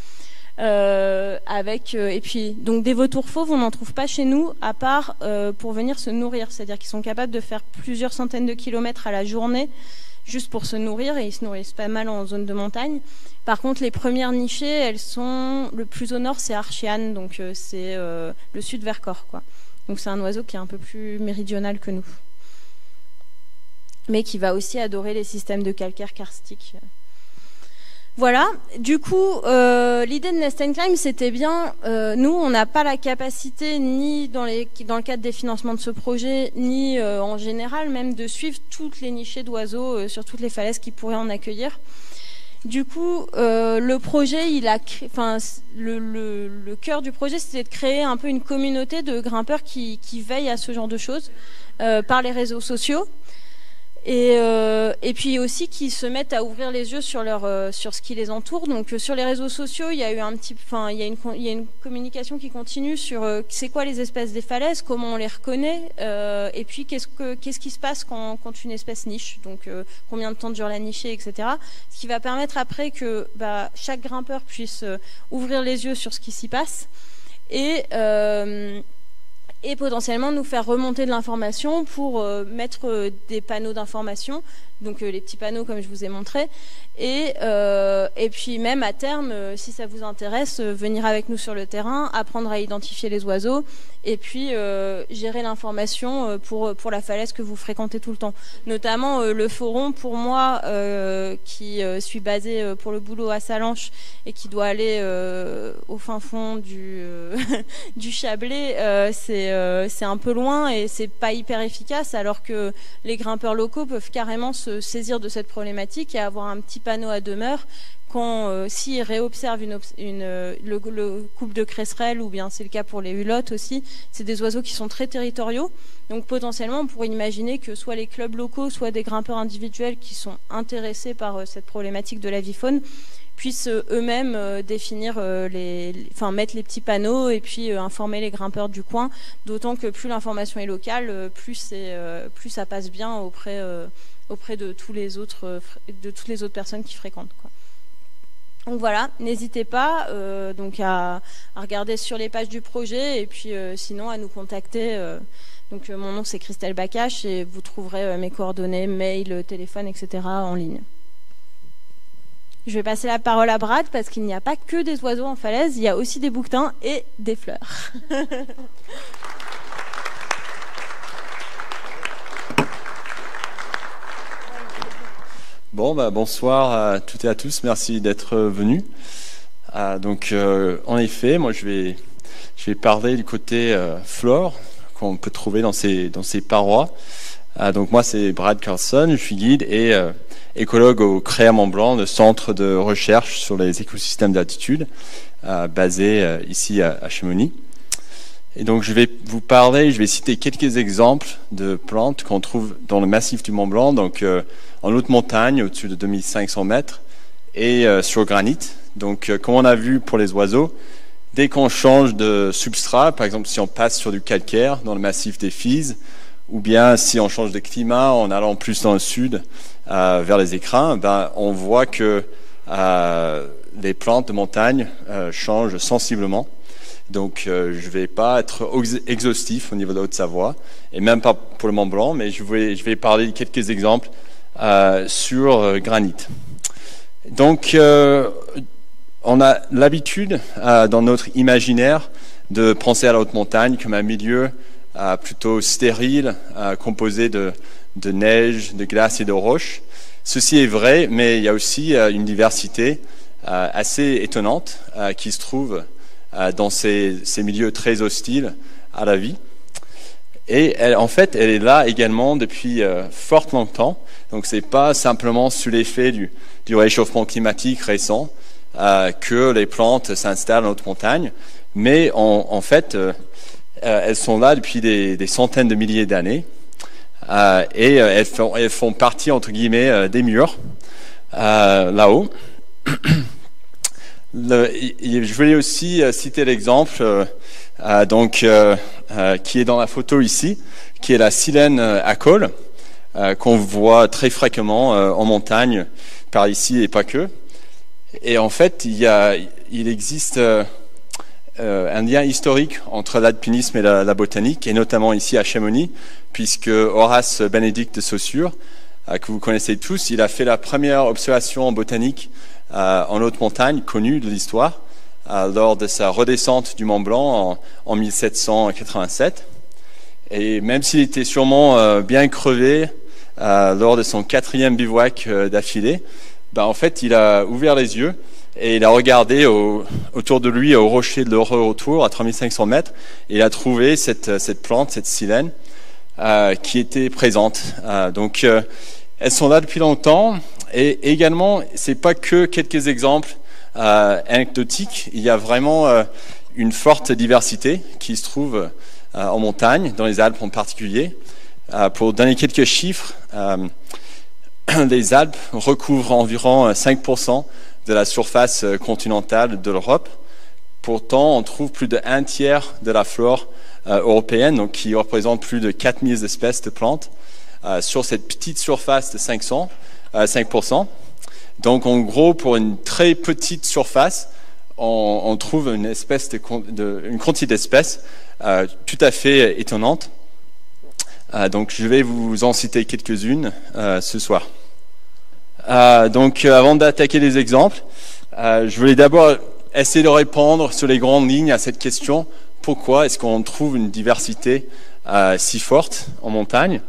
Euh, et puis donc des vautours fauves on n'en trouve pas chez nous à part pour venir se nourrir c'est-à-dire qu'ils sont capables de faire plusieurs centaines de kilomètres à la journée juste pour se nourrir et ils se nourrissent pas mal en zone de montagne par contre les premières nichées elles sont le plus au nord c'est Archiane donc c'est le sud quoi donc c'est un oiseau qui est un peu plus méridional que nous. Mais qui va aussi adorer les systèmes de calcaire karstique. Voilà, du coup, euh, l'idée de Nest Climb, c'était bien, euh, nous, on n'a pas la capacité, ni dans, le cadre des financements de ce projet, ni euh, en général, même de suivre toutes les nichées d'oiseaux sur toutes les falaises qui pourraient en accueillir. Du coup, le projet, il a, enfin, le, cœur du projet, c'était de créer un peu une communauté de grimpeurs qui, qui veillent à ce genre de choses par les réseaux sociaux. Et, euh, et, puis aussi qui se mettent à ouvrir les yeux sur leur euh, sur ce qui les entoure. Donc euh, sur les réseaux sociaux, il y a eu un petit, enfin il y a une il y a une communication qui continue sur c'est quoi les espèces des falaises, comment on les reconnaît, et puis qu'est-ce que qu'est-ce qui se passe quand, quand une espèce niche, donc combien de temps dure la nichée, etc. Ce qui va permettre après que bah, chaque grimpeur puisse ouvrir les yeux sur ce qui s'y passe et et potentiellement nous faire remonter de l'information pour euh, mettre euh, des panneaux d'information donc euh, les petits panneaux comme je vous ai montré. Et, et puis même à terme, si ça vous intéresse, venir avec nous sur le terrain, apprendre à identifier les oiseaux et puis gérer l'information pour, pour la falaise que vous fréquentez tout le temps. Notamment le forum, pour moi, qui suis basé pour le boulot à Salanches et qui doit aller au fin fond du, du Chablais, c'est c'est un peu loin et c'est pas hyper efficace alors que les grimpeurs locaux peuvent carrément se saisir de cette problématique et avoir un petit panneau à demeure quand euh, s'ils réobservent euh, le, couple de cresserelles, ou bien c'est le cas pour les hulottes aussi, c'est des oiseaux qui sont très territoriaux. Donc potentiellement, on pourrait imaginer que soit les clubs locaux, soit des grimpeurs individuels qui sont intéressés par euh, cette problématique de la vie faune puissent eux-mêmes définir les, enfin mettre les petits panneaux et puis informer les grimpeurs du coin. D'autant que plus l'information est locale, plus c'est plus ça passe bien auprès de tous les autres euh, de toutes les autres personnes qui fréquentent. Donc voilà, n'hésitez pas euh, donc à, regarder sur les pages du projet et puis euh, sinon à nous contacter. donc mon nom c'est Christelle Bacache et vous trouverez mes coordonnées, mail, téléphone, etc. en ligne. Je vais passer la parole à Brad parce qu'il n'y a pas que des oiseaux en falaise, il y a aussi des bouquetins et des fleurs. Bon, bah, bonsoir à toutes et à tous. Merci d'être venus. Ah, donc, euh, en effet, moi, je vais, parler du côté euh, flore qu'on peut trouver dans ces, dans ces parois. Ah, donc, moi, c'est Brad Carlson. Je suis guide et euh, écologue au CREA Mont Blanc, le centre de recherche sur les écosystèmes d'altitude, basé ici à, à Chamonix. Et donc, je vais vous parler, je vais citer quelques exemples de plantes qu'on trouve dans le massif du Mont Blanc. Donc, en haute montagne, au-dessus de 2500 mètres, et euh, sur granit. Donc, euh, comme on a vu pour les oiseaux, dès qu'on change de substrat, par exemple si on passe sur du calcaire dans le massif des Fises, ou bien si on change de climat en allant plus dans le sud euh, vers les écrins, ben, on voit que les plantes de montagne changent sensiblement. Donc, je ne vais pas être exhaustif au niveau de la Haute-Savoie, et même pas pour le Mont Blanc, mais je vais, parler de quelques exemples euh, sur euh, granit. Donc, euh, on a l'habitude dans notre imaginaire de penser à la haute montagne comme un milieu plutôt stérile, composé de, de neige, de glace et de roches. Ceci est vrai, mais il y a aussi une diversité assez étonnante qui se trouve dans ces, milieux très hostiles à la vie. Et en fait, elle est là également depuis euh, fort longtemps. Donc, c'est pas simplement sous l'effet du, réchauffement climatique récent euh, que les plantes s'installent en haute montagne, mais en, fait, euh, euh elles sont là depuis des centaines de milliers d'années. Euh, et euh, elles font, elles, font, partie entre guillemets des murs là-haut. je voulais aussi citer l'exemple euh, donc, euh, euh, qui est dans la photo ici, qui est la silène à col, qu'on voit très fréquemment en montagne, par ici et pas que. Et en fait, il, il existe un lien historique entre l'alpinisme et la, botanique, et notamment ici à Chamonix, puisque Horace Bénédicte de Saussure, que vous connaissez tous, il a fait la première observation en botanique en haute montagne connue de l'histoire lors de sa redescente du Mont Blanc en, 1787. Et même s'il était sûrement euh, bien crevé euh, lors de son quatrième bivouac euh, d'affilée, ben, en fait, il a ouvert les yeux et il a regardé autour de lui au rocher de l'heureux autour à 3500 mètres et il a trouvé cette, cette plante, cette silène, qui était présente. donc, elles sont là depuis longtemps et également, c'est pas que quelques exemples euh, anecdotique. Il y a vraiment euh, une forte diversité qui se trouve euh, en montagne, dans les Alpes en particulier. pour donner quelques chiffres, les Alpes recouvrent environ 5% de la surface continentale de l'Europe. Pourtant, on trouve plus d'un tiers de la flore européenne, donc qui représente plus de 4000 espèces de plantes, sur cette petite surface de 500, 5%. Donc en gros, pour une très petite surface, on, trouve une, espèce une quantité d'espèces euh, tout à fait étonnante. Euh, donc je vais vous en citer quelques-unes euh, ce soir. Donc avant d'attaquer les exemples, je voulais d'abord essayer de répondre sur les grandes lignes à cette question pourquoi est-ce qu'on trouve une diversité si forte en montagne?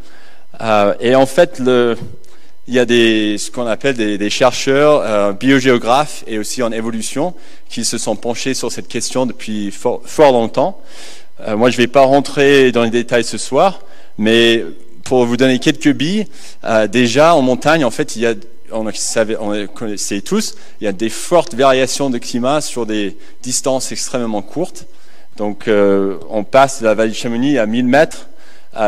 Et en fait, le, il y a des, ce qu'on appelle des, des chercheurs euh, biogéographes et aussi en évolution qui se sont penchés sur cette question depuis fort, fort longtemps. Euh, moi, je ne vais pas rentrer dans les détails ce soir, mais pour vous donner quelques billes, euh, déjà en montagne, en fait, il y a, on, on connaissait tous, il y a des fortes variations de climat sur des distances extrêmement courtes. Donc, euh, on passe de la vallée de Chamonix à 1000 mètres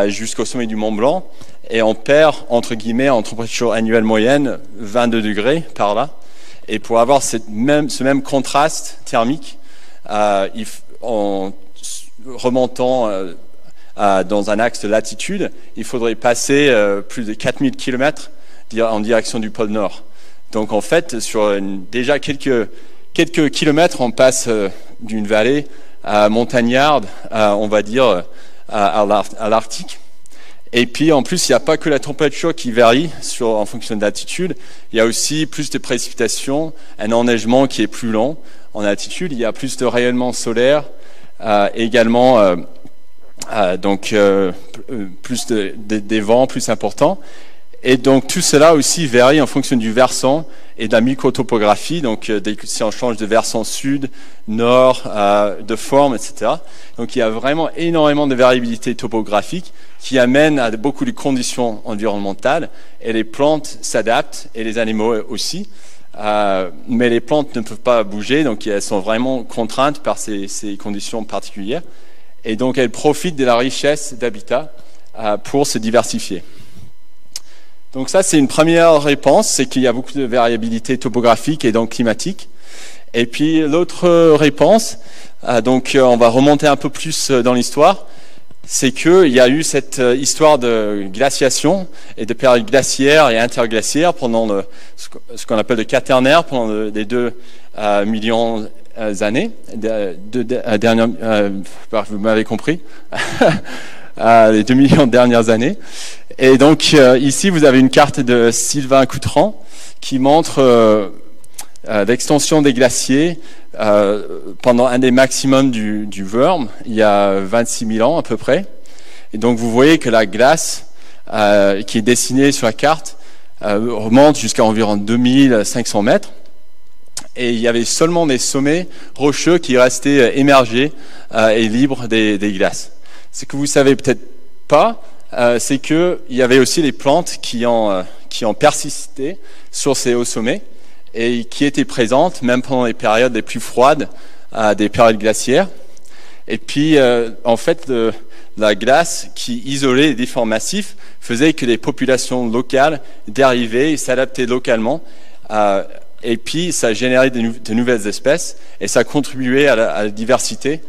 jusqu'au sommet du Mont Blanc et on perd, entre guillemets, en température annuelle moyenne, 22 degrés par là. Et pour avoir ce même contraste thermique, euh, en remontant euh, dans un axe de latitude, il faudrait passer plus de 4000 km en direction du pôle Nord. Donc en fait, sur déjà quelques, quelques kilomètres, on passe euh, d'une vallée à montagnarde, on va dire, à l'Arctique. Et puis en plus, il n'y a pas que la température qui varie en fonction de l'altitude, il y a aussi plus de précipitations, un enneigement qui est plus lent en altitude, il y a plus de rayonnement solaire, euh, également euh, donc plus de, des vents plus importants. Et donc tout cela aussi varie en fonction du versant et de la microtopographie. Donc euh, si on change de versant sud, nord, euh, de forme, etc. Donc il y a vraiment énormément de variabilité topographique qui amène à beaucoup de conditions environnementales. Et les plantes s'adaptent et les animaux aussi. Euh, mais les plantes ne peuvent pas bouger, donc elles sont vraiment contraintes par ces, conditions particulières. Et donc elles profitent de la richesse d'habitat pour se diversifier. Donc ça, c'est une première réponse, c'est qu'il y a beaucoup de variabilité topographique et donc climatique. Et puis l'autre réponse, euh, donc euh, on va remonter un peu plus euh, dans l'histoire, c'est qu'il y a eu cette histoire de glaciation et de période glaciaire et interglaciaire pendant ce qu'on appelle le quaternaire, pendant les deux millions d'années, de, de, de, dernières, euh, vous m'avez compris, les deux millions de dernières années. Et donc euh, ici, vous avez une carte de Sylvain Coutran qui montre euh, euh, l'extension des glaciers pendant un des maximums du, du Worm, il y a 26 000 ans à peu près. Et donc vous voyez que la glace qui est dessinée sur la carte remonte jusqu'à environ 2500 mètres et il y avait seulement des sommets rocheux qui restaient émergés et libres des, des glaces. Ce que vous savez peut-être pas, euh, c'est qu'il y avait aussi les plantes qui ont, euh, qui ont persisté sur ces hauts sommets et qui étaient présentes même pendant les périodes les plus froides, des périodes glaciaires. Et puis, euh, en fait, la glace qui isolait les différents massifs faisait que les populations locales dérivaient et s'adaptaient localement. et puis, ça générait de, nouvelles espèces et ça contribuait à la diversité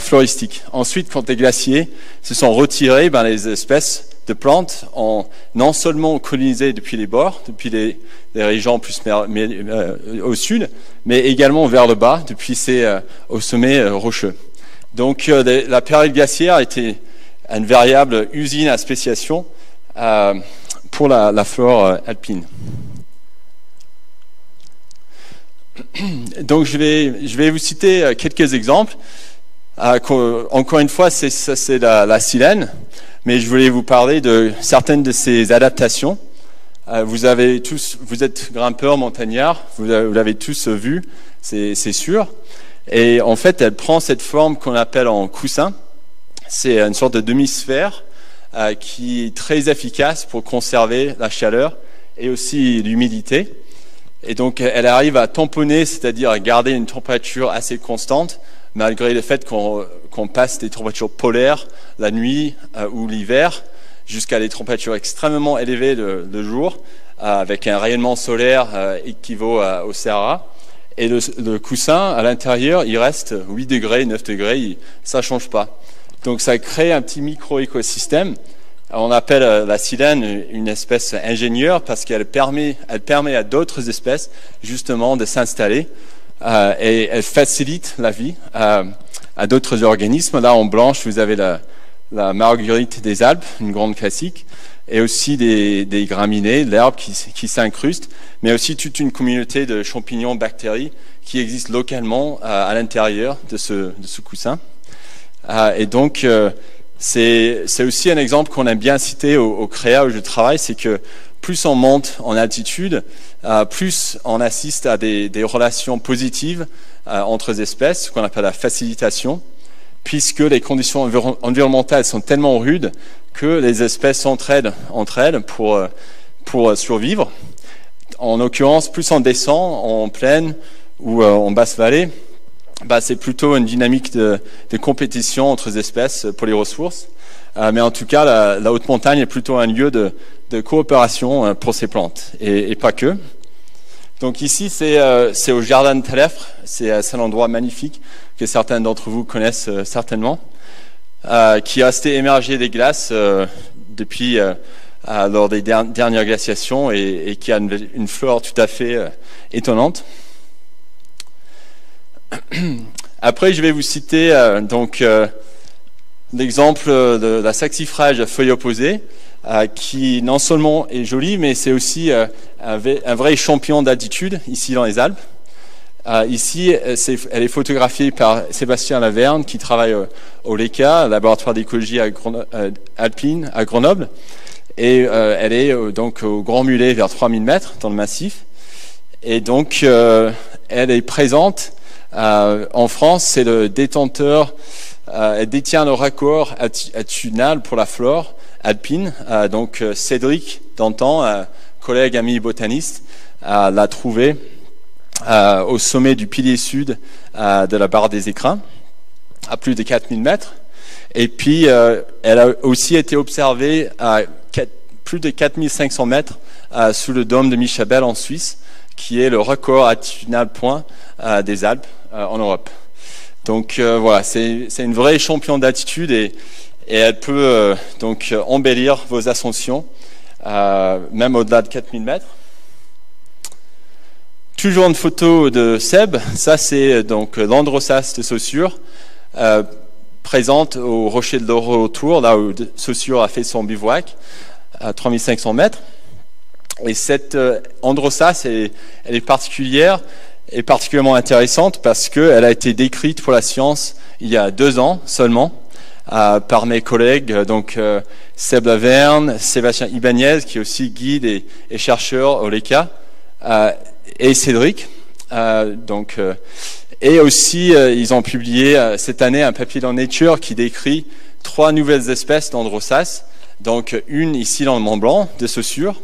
floristique. Ensuite, quand les glaciers se sont retirés, ben, les espèces de plantes ont non seulement colonisé depuis les bords, depuis les, régions plus euh, au sud, mais également vers le bas, depuis ces euh, au sommet euh, rocheux. Donc la période glaciaire était une variable usine à spéciation pour la, flore alpine. Donc je vais vous citer quelques exemples. Ah, encore une fois, c'est, ça c'est la, silène, mais je voulais vous parler de certaines de ces adaptations. Tous, vous êtes grimpeurs, montagnards, vous, l'avez tous vu, c'est, c'est sûr. Et en fait, elle prend cette forme qu'on appelle en coussin. C'est une sorte de demi-sphère euh, qui est très efficace pour conserver la chaleur et aussi l'humidité. Et donc, elle arrive à tamponner, c'est-à-dire à garder une température assez constante malgré le fait qu'on passe des températures polaires la nuit euh, ou l'hiver, jusqu'à des températures extrêmement élevées le, jour, euh, avec un rayonnement solaire euh, équivaut au Sahara. Et le, coussin, à l'intérieur, il reste 8 degrés, 9 degrés, ça ne change pas. Donc ça crée un petit micro-écosystème. On appelle la silène une espèce ingénieure parce qu'elle permet, elle permet à d'autres espèces justement de s'installer euh, et elle facilite la vie euh, à d'autres organismes. Là, en blanche, vous avez la, marguerite des Alpes, une grande classique, et aussi des, graminées, l'herbe qui, s'incruste, mais aussi toute une communauté de champignons, bactéries qui existent localement euh, à l'intérieur de ce, de ce coussin. et donc, c'est aussi un exemple qu'on aime bien citer au, au CREA où je travaille, c'est que plus on monte en altitude, euh, plus on assiste à des, relations positives euh, entre espèces, ce qu'on appelle la facilitation, puisque les conditions environnementales sont tellement rudes que les espèces s'entraident entre elles pour, euh, pour survivre. En l'occurrence, plus on descend en plaine ou en basse vallée, bah, c'est plutôt une dynamique de, compétition entre espèces pour les ressources. mais en tout cas, la, haute montagne est plutôt un lieu de, de coopération pour ces plantes, et, pas que. Donc ici, euh, c'est au Jardin de Talefre. C'est un endroit magnifique que certains d'entre vous connaissent euh, certainement, euh, qui a resté émergé des glaces depuis lors des dernières glaciations et, qui a une, flore tout à fait étonnante. Après, je vais vous citer donc l'exemple de la saxifrage à feuilles opposées. Euh, qui non seulement est jolie, mais c'est aussi euh, un, vrai champion d'altitude ici dans les Alpes. Euh, ici, elle est photographiée par Sébastien Laverne, qui travaille au LECA, laboratoire d'écologie alpine à Grenoble. Et elle est donc au Grand Mulet, vers 3000 mètres, dans le massif. Et donc, elle est présente en France. C'est le détenteur, elle détient le record attitudinal pour la flore alpine. Euh, donc euh, Cédric Dantan, collègue ami botaniste, l'a trouvé euh, au sommet du pilier sud de la barre des écrins, à plus de 4000 mètres. Et puis, elle a aussi été observée à plus de 4500 mètres sous le dôme de Michabel en Suisse, qui est le record attitudinal point des Alpes en Europe. Donc voilà, c'est une vraie champion d'altitude et et elle peut euh, donc euh, embellir vos ascensions, euh, même au-delà de 4000 mètres. Toujours une photo de Seb, ça c'est donc l'androsas de Saussure, présente au rocher de autour, là où Saussure a fait son bivouac, à 3500 mètres. Et cette androsas, elle, elle est particulière et particulièrement intéressante parce qu'elle a été décrite pour la science il y a deux ans seulement par mes collègues, donc Seb Laverne, Sébastien Ibanez, qui est aussi guide et, chercheur au LECA, et Cédric. donc, et aussi, ils ont publié cette année un papier dans Nature qui décrit trois nouvelles espèces d'Androsas. Donc, une ici dans le Mont Blanc, de Saussure,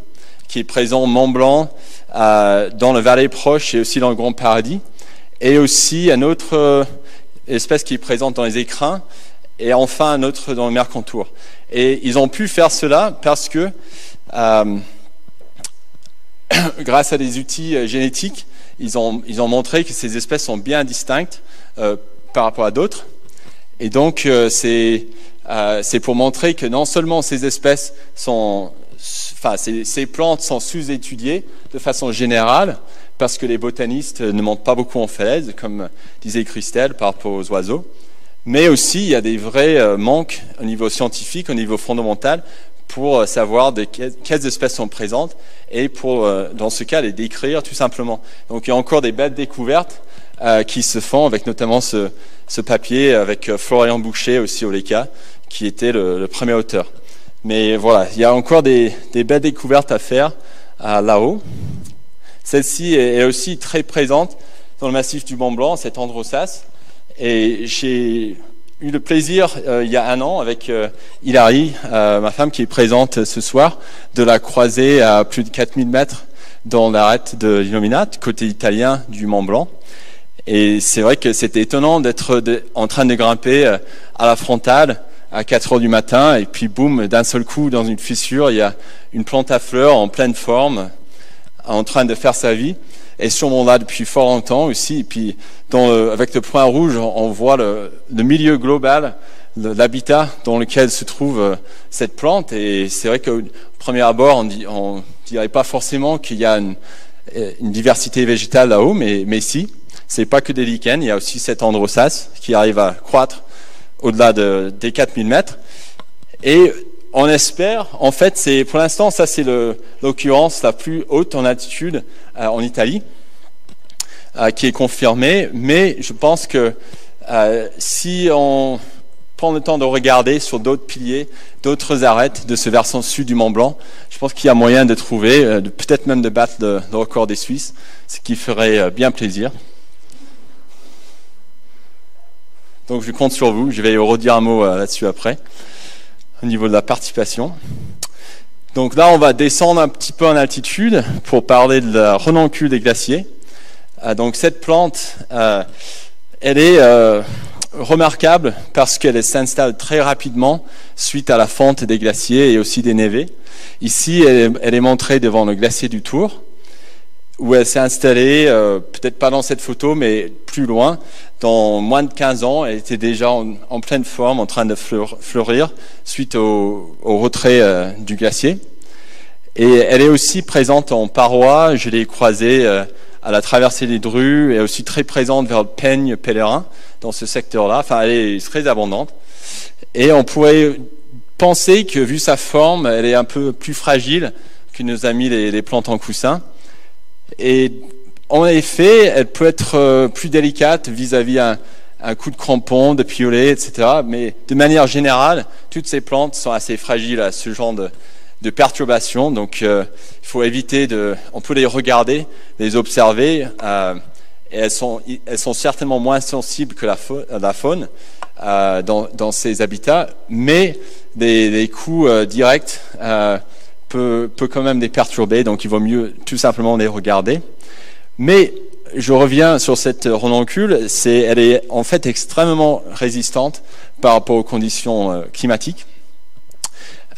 qui est présent au Mont Blanc, dans le Valais proche et aussi dans le Grand Paradis. Et aussi un autre espèce qui est présente dans les écrins, et enfin un autre dans le Mercantour. Et ils ont pu faire cela parce que, euh, grâce à des outils euh, génétiques, ils ont, ils ont montré que ces espèces sont bien distinctes euh, par rapport à d'autres. Et donc, c'est c'est pour montrer que non seulement ces espèces sont, enfin, ces, ces plantes sont sous-étudiées de façon générale, parce que les botanistes ne montent pas beaucoup en falaise, comme disait Christelle, par rapport aux oiseaux. Mais aussi, il y a des vrais euh, manques au niveau scientifique, au niveau fondamental, pour euh, savoir quelles espèces sont présentes et pour, euh, dans ce cas, les décrire tout simplement. Donc, il y a encore des belles découvertes qui se font, avec notamment ce, ce papier avec Florian Boucher aussi au LECA, qui était le, premier auteur. Mais voilà, il y a encore des, des belles découvertes à faire là-haut. Celle-ci est aussi très présente dans le massif du Mont Blanc, cet Androsas. Et j'ai eu le plaisir, euh, il y a un an, avec euh, Hilary, euh, ma femme qui est présente ce soir, de la croiser à plus de 4000 mètres dans l'arête de l'Illuminat, côté italien du Mont Blanc. Et c'est vrai que c'était étonnant d'être en train de grimper à la frontale à 4 heures du matin, et puis boum, d'un seul coup, dans une fissure, il y a une plante à fleurs en pleine forme, en train de faire sa vie, et sûrement là depuis fort longtemps aussi. Et puis, avec le point rouge, on voit le, milieu global, l'habitat dans lequel se trouve euh, cette plante. Et c'est vrai qu'au premier abord, on, on dirait pas forcément qu'il y a une, euh, une, diversité végétale là-haut, mais, mais si. C'est pas que des lichens, il y a aussi cet androsas qui arrive à croître au-delà de, des 4000 mètres. Et on espère, en fait, c'est pour l'instant, ça c'est l'occurrence la plus haute en altitude euh, en Italie, euh, qui est confirmée. Mais je pense que euh, si on prend le temps de regarder sur d'autres piliers, d'autres arêtes de ce versant sud du Mont Blanc, je pense qu'il y a moyen de trouver, peut-être même de battre le, le, record des Suisses, ce qui ferait bien plaisir. Donc je compte sur vous. Je vais redire un mot là-dessus après au niveau de la participation. Donc là, on va descendre un petit peu en altitude pour parler de la renoncule des glaciers. Euh, donc cette plante, euh, elle est euh, remarquable parce qu'elle s'installe très rapidement suite à la fonte des glaciers et aussi des névés. Ici, elle est, elle est montrée devant le glacier du Tour où elle s'est installée, euh, peut-être pas dans cette photo, mais plus loin, dans moins de 15 ans. Elle était déjà en, pleine forme, en train de fleurir suite au, au retrait euh, du glacier. Et elle est aussi présente en parois. Je l'ai croisée euh, à la traversée des Drues et aussi très présente vers le peigne pèlerin dans ce secteur-là. Enfin, elle est très abondante. Et on pourrait penser que, vu sa forme, elle est un peu plus fragile que nos amis les, les plantes en coussin. Et en effet, elle peut être euh, plus délicate vis-à-vis un, un, coup de crampon, de piolet, etc. Mais de manière générale, toutes ces plantes sont assez fragiles à ce genre de, de perturbations. Donc, euh, il faut éviter de. On peut les regarder, les observer. Euh, et elles sont, elles sont certainement moins sensibles que la faune, dans, ces habitats, mais des, des coups directs peut, quand même les perturber, donc il vaut mieux tout simplement les regarder. Mais je reviens sur cette renoncule, c'est, elle est en fait extrêmement résistante par rapport aux conditions euh, climatiques.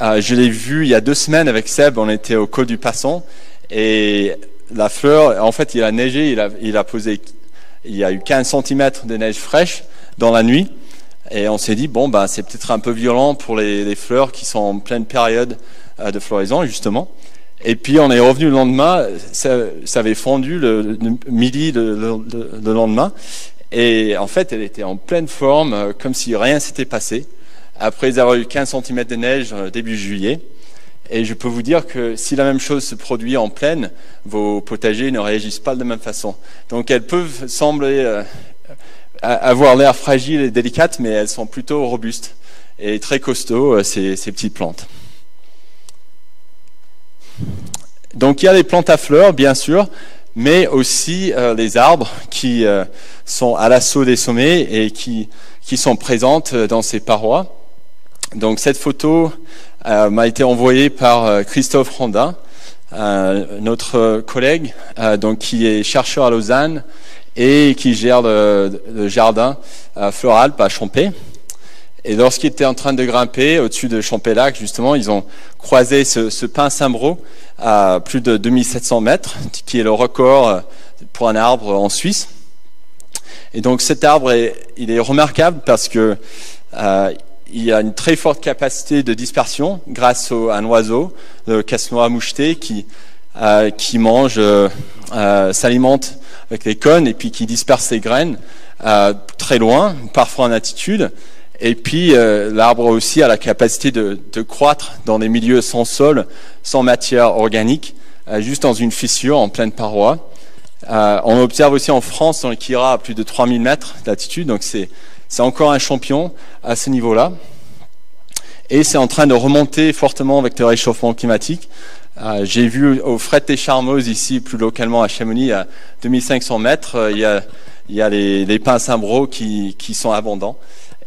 Euh, je l'ai vu il y a deux semaines avec Seb, on était au col du Passant, et la fleur, en fait, il a neigé, il a, posé, il y a eu 15 cm de neige fraîche dans la nuit, et on s'est dit, bon, ben, c'est peut-être un peu violent pour les fleurs qui sont en pleine période de floraison, justement. Et puis on est revenu le lendemain, ça, avait fondu le, midi le, le, le, lendemain. Et en fait, elle était en pleine forme, euh, comme si rien s'était passé, après avoir eu 15 cm de neige euh, début juillet. Et je peux vous dire que si la même chose se produit en pleine, vos potagers ne réagissent pas de la même façon. Donc elles peuvent sembler euh, avoir l'air fragiles et délicates, mais elles sont plutôt robustes. et très costaud ces, ces petites plantes. Donc il y a les plantes à fleurs, bien sûr, mais aussi les arbres qui sont à l'assaut des sommets et qui, sont présentes dans ces parois. Donc cette photo m'a été envoyée par Christophe Rondin, notre collègue, donc qui est chercheur à Lausanne et qui gère le, jardin floral à Champé. Et lorsqu'ils étaient en train de grimper au-dessus de Champé-Lac, justement, ils ont croisé ce, pin Saint-Bro à plus de 2700 mètres, qui est le record pour un arbre en Suisse. Et donc cet arbre, est, il est remarquable parce que euh, il a une très forte capacité de dispersion grâce à un oiseau, le casse-noix moucheté, qui, euh, mange, euh, s'alimente avec les cônes et puis qui disperse ses graines très loin, parfois en altitude. Et puis euh, l'arbre aussi a la capacité de, croître dans des milieux sans sol, sans matière organique, juste dans une fissure en pleine paroi. on observe aussi en France dans le Kira à plus de 3000 mètres d'altitude, donc c'est encore un champion à ce niveau-là. Et c'est en train de remonter fortement avec le réchauffement climatique. Euh, J'ai vu au fret des Charmeuses, ici plus localement à Chamonix, à 2500 mètres, euh, il, y a, les, pins qui, qui, sont abondants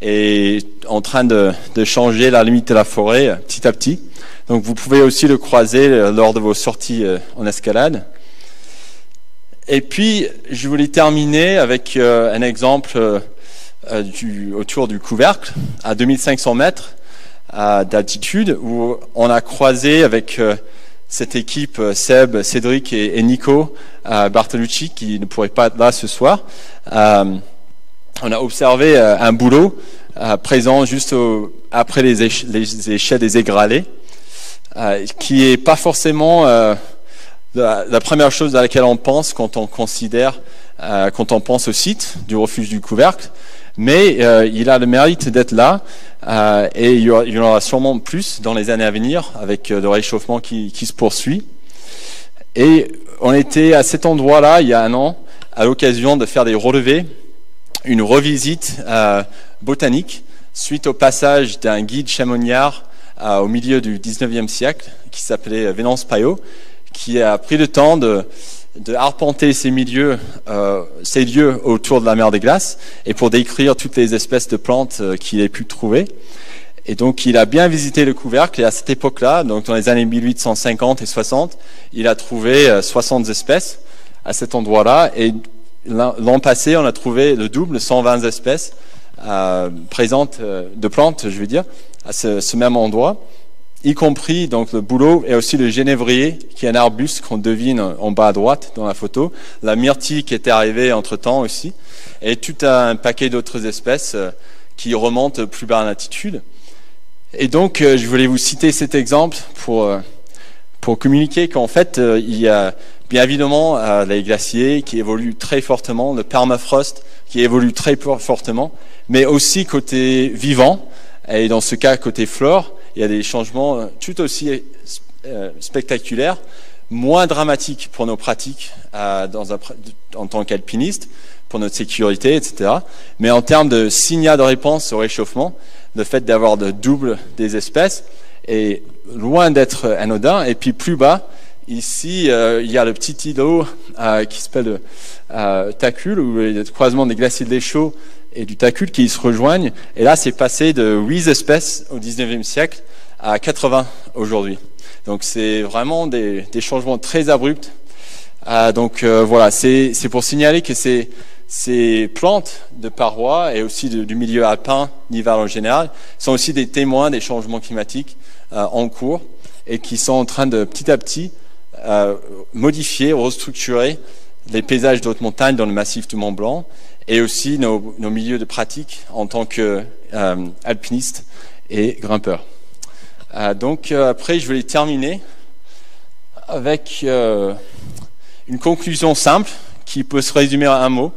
et en train de, changer la limite de la forêt euh, petit à petit. Donc vous pouvez aussi le croiser euh, lors de vos sorties en escalade. Et puis, je voulais terminer avec un exemple euh, autour du couvercle, à 2500 mètres euh, d'altitude, où on a croisé avec euh, cette équipe, Seb, Cédric et, Nico Bartolucci, qui ne pourraient pas être là ce soir. On a observé un boulot présent juste après les, éche les, échelles des égralés, qui est pas forcément la, première chose à laquelle on pense quand on considère, quand on pense au site du refuge du couvercle mais euh, il a le mérite d'être là euh, et il y, en aura sûrement plus dans les années à venir avec euh, le réchauffement qui, qui, se poursuit. Et on était à cet endroit-là il y a un an à l'occasion de faire des relevés, une revisite euh, botanique suite au passage d'un guide chamoniard euh, au milieu du 19e siècle qui s'appelait Vénance Payot, qui a pris le temps de de arpenter ces milieux, euh, ces lieux autour de la mer des glaces, et pour décrire toutes les espèces de plantes euh, qu'il ait pu trouver. Et donc, il a bien visité le couvercle, et à cette époque-là, donc dans les années 1850 et 60, il a trouvé euh, 60 espèces à cet endroit-là, et l'an passé, on a trouvé le double, 120 espèces euh, présentes euh, de plantes, je veux dire, à ce, même endroit y compris donc le bouleau et aussi le genévrier, qui est un arbuste qu'on devine en bas à droite dans la photo, la myrtille qui était arrivée entre temps aussi, et tout un paquet d'autres espèces euh, qui remontent plus bas en altitude. Et donc, je voulais vous citer cet exemple pour, pour communiquer qu'en fait, il y a bien évidemment les glaciers qui évoluent très fortement, le permafrost qui évolue très fortement, mais aussi côté vivant, et dans ce cas côté flore, il y a des changements euh, tout aussi euh, spectaculaires, moins dramatiques pour nos pratiques euh, en tant qu'alpinistes, pour notre sécurité, etc. Mais en termes de signal de réponse au réchauffement, le fait d'avoir de double des espèces est loin d'être anodin. Et puis plus bas, ici, euh, il y a le petit îlot euh, qui s'appelle euh, Tacule, où il y a le croisement des glaciers de l'échaud et du Tacule qui se rejoignent. Et là, c'est passé de 8 espèces au 19e siècle à 80 aujourd'hui. Donc c'est vraiment des, changements très abrupts. Euh, donc voilà, c'est pour signaler que ces, plantes de parois et aussi du milieu alpin, nival en général, sont aussi des témoins des changements climatiques en cours et qui sont en train de petit à petit euh, modifier, restructurer les paysages d'autres montagnes dans le massif du Mont Blanc et aussi nos, milieux de pratique en tant qu'alpinistes euh, et grimpeurs. Euh, donc après, je vais terminer avec une conclusion simple qui peut se résumer en un mot.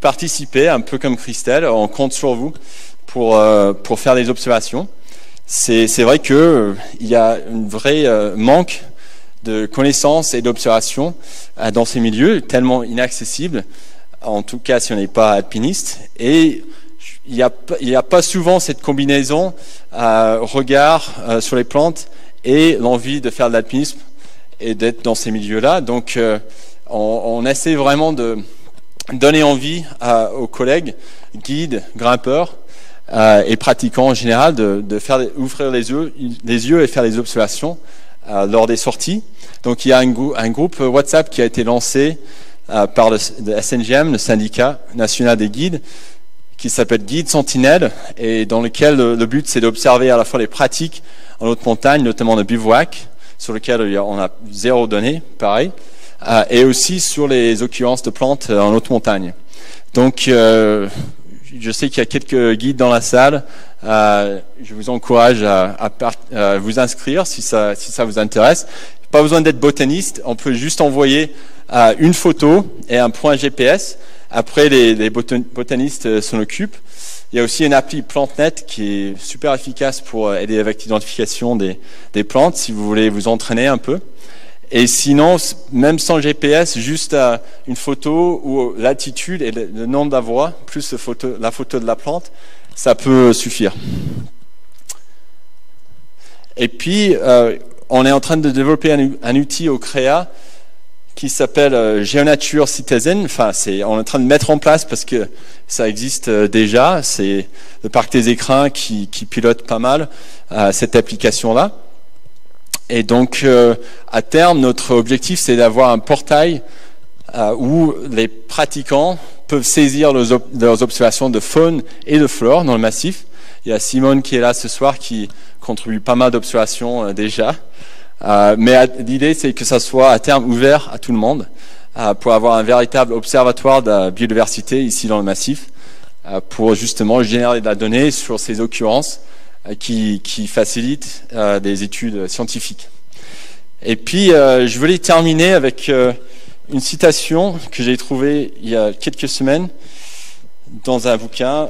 Participer, un peu comme Christelle, on compte sur vous pour, pour faire des observations. C'est vrai qu'il y a un vrai manque de connaissances et d'observations dans ces milieux tellement inaccessibles en tout cas si on n'est pas alpiniste. Et il n'y a, pas souvent cette combinaison regard sur les plantes et l'envie de faire de l'alpinisme et d'être dans ces milieux-là. Donc, on, on, essaie vraiment de donner envie aux collègues, guides, grimpeurs et pratiquants en général de, de faire ouvrir les yeux, les yeux et faire des observations lors des sorties. Donc il y a un, groupe WhatsApp qui a été lancé euh, par le, SNGM, le syndicat national des guides, qui s'appelle Guide Sentinelle, et dans lequel le, but c'est d'observer à la fois les pratiques en haute montagne, notamment le bivouac, sur lequel on a zéro données, pareil, euh, et aussi sur les occurrences de plantes euh, en haute montagne. Donc euh, je sais qu'il y a quelques guides dans la salle. Euh, je vous encourage à, à, vous inscrire si ça, vous intéresse. Pas besoin d'être botaniste, on peut juste envoyer euh, une photo et un point GPS. Après, les, botanistes euh, s'en occupent. Il y a aussi une appli PlanteNet qui est super efficace pour aider avec l'identification des plantes si vous voulez vous entraîner un peu. Et sinon, même sans GPS, juste euh, une photo ou l'altitude et le nombre d'avoies, plus la photo de la plante, ça peut suffire. Et puis, euh, on est en train de développer un, outil au CREA qui s'appelle euh, Géonature Citizen. Enfin, on est en train de mettre en place parce que ça existe déjà. C'est le parc des écrins qui pilote pas mal cette application-là. Et donc, euh, à terme, notre objectif, c'est d'avoir un portail euh, où les pratiquants peuvent saisir leurs, observations de faune et de flore dans le massif. Il y a Simone qui est là ce soir qui contribue pas mal d'observations euh, déjà. mais l'idée, c'est que ça soit à terme ouvert à tout le monde pour avoir un véritable observatoire de la biodiversité ici dans le massif pour justement générer de la donnée sur ces occurrences qui, qui facilite euh, des études scientifiques. Et puis, euh, je voulais terminer avec une citation que j'ai trouvée il y a quelques semaines dans un bouquin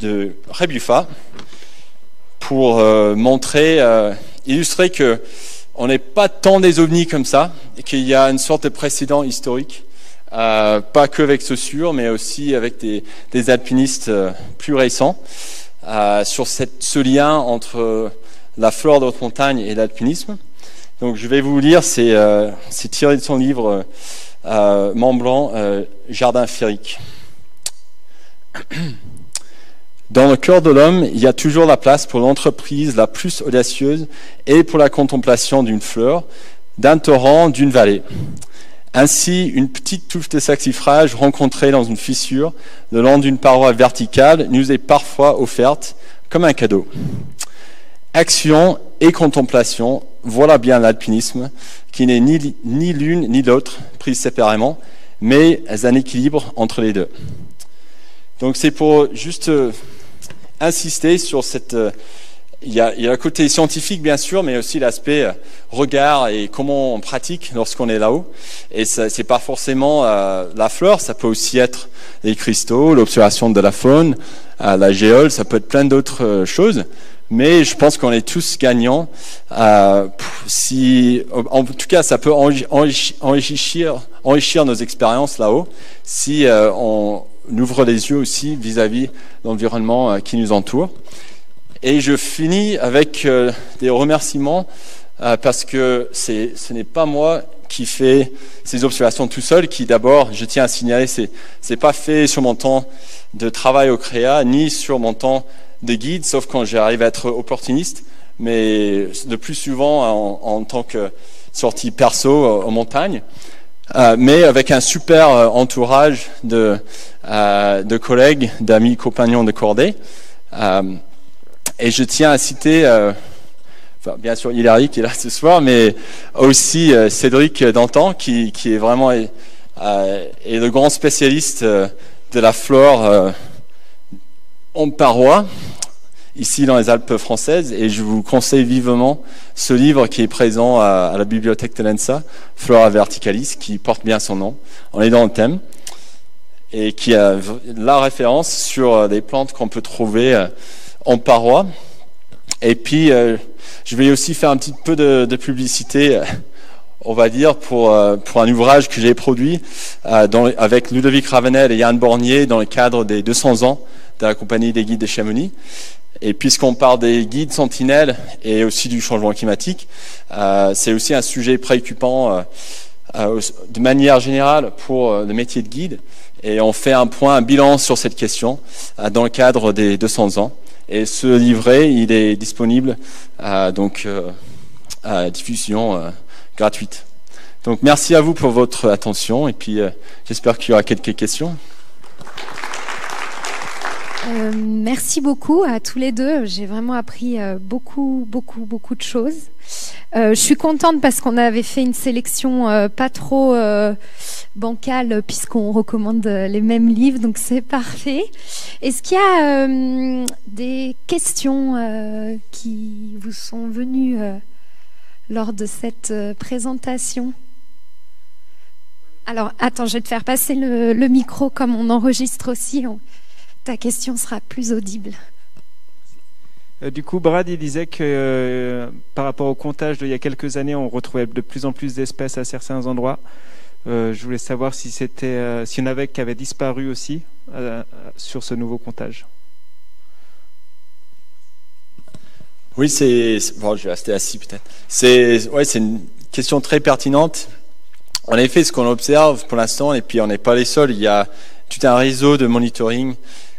de Rebuffa pour montrer, illustrer que on n'est pas tant des ovnis comme ça, et qu'il y a une sorte de précédent historique, pas que avec Saussure, mais aussi avec des, des alpinistes plus récents. Euh, sur ce lien entre la flore de haute montagne et l'alpinisme. Donc je vais vous lire, c'est euh, tiré de son livre euh, Mont Blanc, euh, Jardin féerique. Dans le cœur de l'homme, il y a toujours la place pour l'entreprise la plus audacieuse et pour la contemplation d'une fleur, d'un torrent, d'une vallée. Ainsi, une petite touffe de saxifrage rencontrée dans une fissure le long d'une paroi verticale nous est parfois offerte comme un cadeau. Action et contemplation, voilà bien l'alpinisme, qui n'est ni, l'une ni l'autre prise séparément, mais un équilibre entre les deux. Donc c'est pour juste insister sur cette euh, il y, a, le côté scientifique, bien sûr, mais aussi l'aspect euh, regard et comment on pratique lorsqu'on est là-haut. Et ce n'est pas forcément euh, la fleur, ça peut aussi être les cristaux, l'observation de la faune, euh, la géole, ça peut être plein d'autres choses. Mais je pense qu'on est tous gagnants. en tout cas, ça peut enrichir, nos expériences là-haut si on ouvre les yeux aussi vis-à-vis -vis de l'environnement qui nous entoure. Et je finis avec euh, des remerciements euh, parce que ce n'est pas moi qui fais ces observations tout seul, qui d'abord, je tiens à signaler, c'est n'est pas fait sur mon temps de travail au CREA, ni sur mon temps de guide, sauf quand j'arrive à être opportuniste, mais de plus souvent en, en tant que sortie perso euh, aux montagnes. Euh, mais avec un super entourage de, de collègues, d'amis, compagnons de cordée. Et je tiens à citer, euh, bien sûr Hilary qui est là ce soir, mais aussi euh, Cédric Dantan qui, est vraiment euh, le grand spécialiste de la flore parois ici dans les Alpes françaises et je vous conseille vivement ce livre qui est présent à, la bibliothèque de l'ENSA, Flora Verticalis, qui porte bien son nom. On est dans le thème et qui a la référence sur des plantes qu'on peut trouver en paroi. Et puis, euh, je vais aussi faire un petit peu de, publicité, on va dire, pour, euh, pour un ouvrage que j'ai produit euh, avec Ludovic Ravenel et Yann Bornier dans le cadre des 200 ans de la compagnie des guides de Chamonix. Et puisqu'on parle des guides sentinelles et aussi du changement climatique, euh, c'est aussi un sujet préoccupant euh, euh, de manière générale pour le métier de guide. Et on fait un point, un bilan sur cette question dans le cadre des 200 ans. Et ce livret, il est disponible donc à diffusion gratuite. Donc merci à vous pour votre attention et puis j'espère qu'il y aura quelques questions. Euh, merci beaucoup à tous les deux. J'ai vraiment appris euh, beaucoup, beaucoup, beaucoup de choses. Euh, je suis contente parce qu'on avait fait une sélection pas trop bancale puisqu'on recommande les mêmes livres, donc c'est parfait. Est-ce qu'il y a des questions qui vous sont venues lors de cette présentation? Alors, attends, je vais te faire passer le, le micro comme on enregistre aussi ta question sera plus audible. Euh, du coup, Brad, il disait que euh, par rapport au comptage d'il y a quelques années, on retrouvait de plus en plus d'espèces à certains endroits. Euh, je voulais savoir si c'était, s'il y en avait qui avaient disparu aussi sur ce nouveau comptage. Oui, c'est. Bon, je vais rester assis peut-être. C'est, ouais, c'est une question très pertinente. En effet, ce qu'on observe pour l'instant, et puis on n'est pas les seuls, il y a tout un réseau de monitoring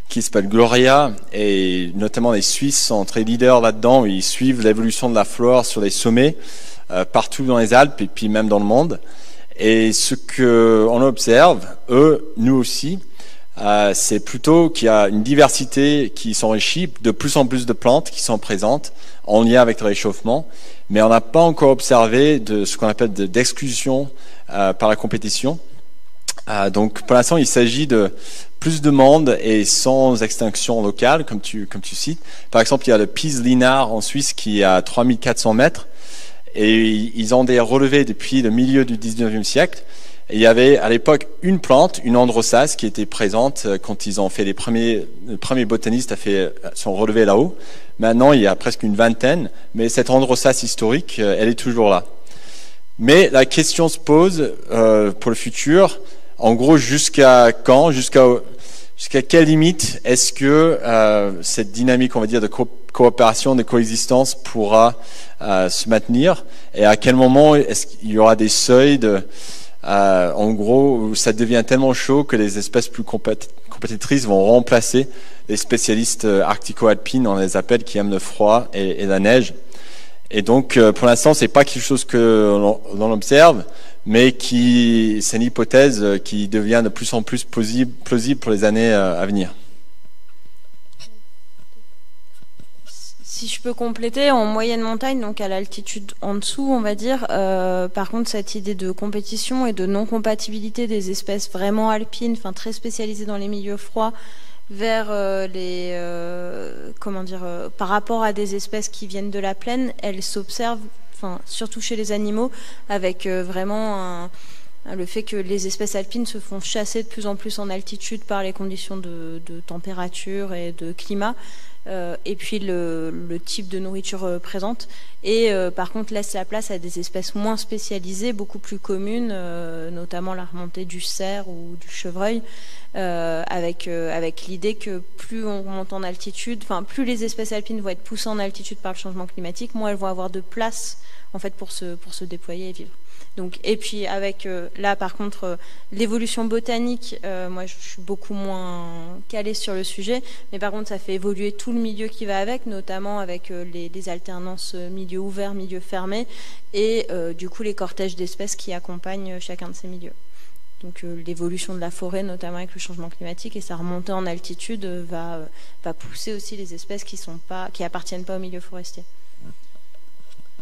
qui s'appelle Gloria, et notamment les Suisses sont très leaders là-dedans, ils suivent l'évolution de la flore sur les sommets, euh, partout dans les Alpes et puis même dans le monde. Et ce que on observe, eux, nous aussi, euh, c'est plutôt qu'il y a une diversité qui s'enrichit, de plus en plus de plantes qui sont présentes en lien avec le réchauffement, mais on n'a pas encore observé de ce qu'on appelle d'exclusion euh, par la compétition. Euh, donc pour l'instant, il s'agit de plus de monde et sans extinction locale, comme tu, comme tu cites. Par exemple, il y a le Pise Linar en Suisse qui est à 3400 mètres et ils ont des relevés depuis le milieu du 19e siècle. Il y avait à l'époque une plante, une androsace, qui était présente euh, quand ils ont fait les premiers, le premier botaniste a fait euh, son relevé là-haut. Maintenant, il y a presque une vingtaine, mais cette androsace historique, elle est toujours là. Mais la question se pose euh, pour le futur, en gros, jusqu'à quand, jusqu'à jusqu'à quelle limite est-ce que euh, cette dynamique, on va dire, de coopération, de coexistence pourra euh, se maintenir? Et à quel moment est-ce qu'il y aura des seuils de, euh, en gros, où ça devient tellement chaud que les espèces plus compétitrices vont remplacer les spécialistes euh, arctico-alpines, on les appelle, qui aiment le froid et, et la neige. Et donc, euh, pour l'instant, c'est pas quelque chose que l'on observe mais qui c'est une hypothèse qui devient de plus en plus plausible, pour les années euh, à venir. Si je peux compléter, en moyenne montagne, donc à l'altitude en dessous, on va dire, euh, par contre, cette idée de compétition et de non-compatibilité des espèces vraiment alpines, enfin très spécialisées dans les milieux froids, vers euh, les comment dire par rapport à des espèces qui viennent de la plaine, elle s'observe surtout chez les animaux, avec euh, vraiment le fait que les espèces alpines se font chasser de plus en plus en altitude par les conditions de, température et de climat, et puis le, type de nourriture euh, présente, et par contre laisse la place à des espèces moins spécialisées, beaucoup plus communes, notamment la remontée du cerf ou du chevreuil, avec, l'idée que plus on monte en altitude, enfin plus les espèces alpines vont être poussées en altitude par le changement climatique, moins elles vont avoir de place en fait pour se déployer et vivre. Donc, et puis avec euh, là par contre euh, l'évolution botanique, euh, moi je suis beaucoup moins calée sur le sujet, mais par contre ça fait évoluer tout le milieu qui va avec, notamment avec les, alternances milieu ouvert, milieu fermé, et du coup les cortèges d'espèces qui accompagnent chacun de ces milieux. Donc l'évolution de la forêt, notamment avec le changement climatique, et sa remontée en altitude va, va pousser aussi les espèces qui sont pas, qui appartiennent pas au milieu forestier.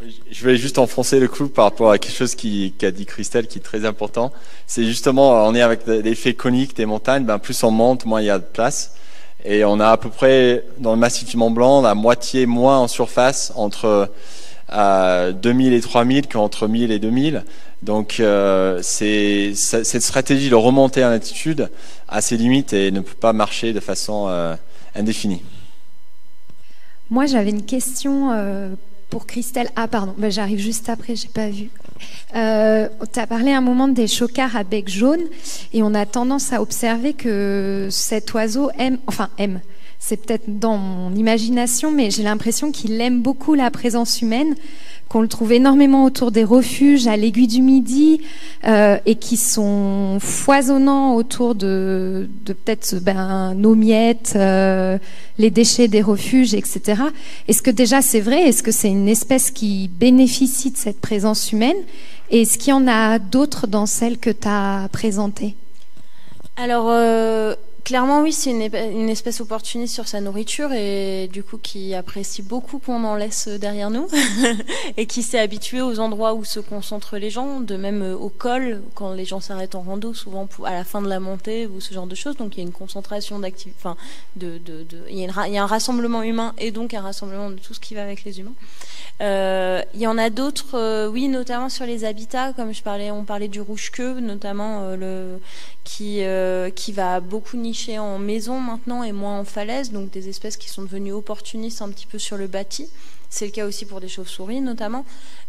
Je vais juste enfoncer le clou par rapport à quelque chose qu'a dit Christelle qui est très important. C'est justement, on est avec l'effet conique des montagnes, ben plus on monte, moins il y a de place. Et on a à peu près, dans le massif du Mont Blanc, la moitié moins en surface entre euh, 2000 et 3000 qu'entre 1000 et 2000. Donc euh, cette stratégie de remonter en altitude a ses limites et ne peut pas marcher de façon euh, indéfinie. Moi, j'avais une question euh, pour Christelle. Ah, pardon, ben, j'arrive juste après, j'ai pas vu. Euh, tu as parlé un moment des chocards à bec jaune et on a tendance à observer que cet oiseau aime, enfin aime, c'est peut-être dans mon imagination, mais j'ai l'impression qu'il aime beaucoup la présence humaine, qu'on le trouve énormément autour des refuges à l'aiguille du Midi euh, et qui sont foisonnants autour de, peut-être ben, nos miettes, euh, les déchets des refuges, etc. Est-ce que déjà c'est vrai? Est-ce que c'est une espèce qui bénéficie de cette présence humaine? Et est-ce qu'il y en a d'autres dans celles que tu as présentées? Alors, euh, Clairement, oui, c'est une, espèce opportuniste sur sa nourriture et du coup qui apprécie beaucoup qu'on en laisse derrière nous et qui s'est habitué aux endroits où se concentrent les gens, de même euh, au col, quand les gens s'arrêtent en rando, souvent à la fin de la montée ou ce genre de choses. Donc il y a une concentration d'activité, enfin, de, il, y a un rassemblement humain et donc un rassemblement de tout ce qui va avec les humains. Euh, il y en a d'autres, euh, oui, notamment sur les habitats, comme je parlais, on parlait du rouge-queue, notamment le qui, euh, qui va beaucoup nicher en maison maintenant et moins en falaise, donc des espèces qui sont devenues opportunistes un petit peu sur le bâti. C'est le cas aussi pour des chauves-souris notamment.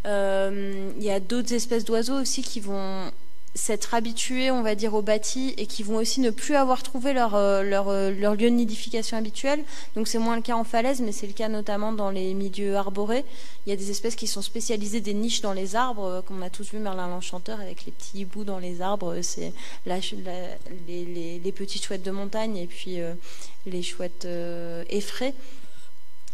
Euh, il y a d'autres espèces d'oiseaux aussi qui vont s'être habitués, on va dire, au bâti et qui vont aussi ne plus avoir trouvé leur, euh, leur, euh, leur lieu de nidification habituel. Donc c'est moins le cas en falaise, mais c'est le cas notamment dans les milieux arborés. Il y a des espèces qui sont spécialisées des niches dans les arbres, euh, comme on a tous vu Merlin l'Enchanteur avec les petits hiboux dans les arbres. C'est les, les, les, petites chouettes de montagne et puis les chouettes effraies.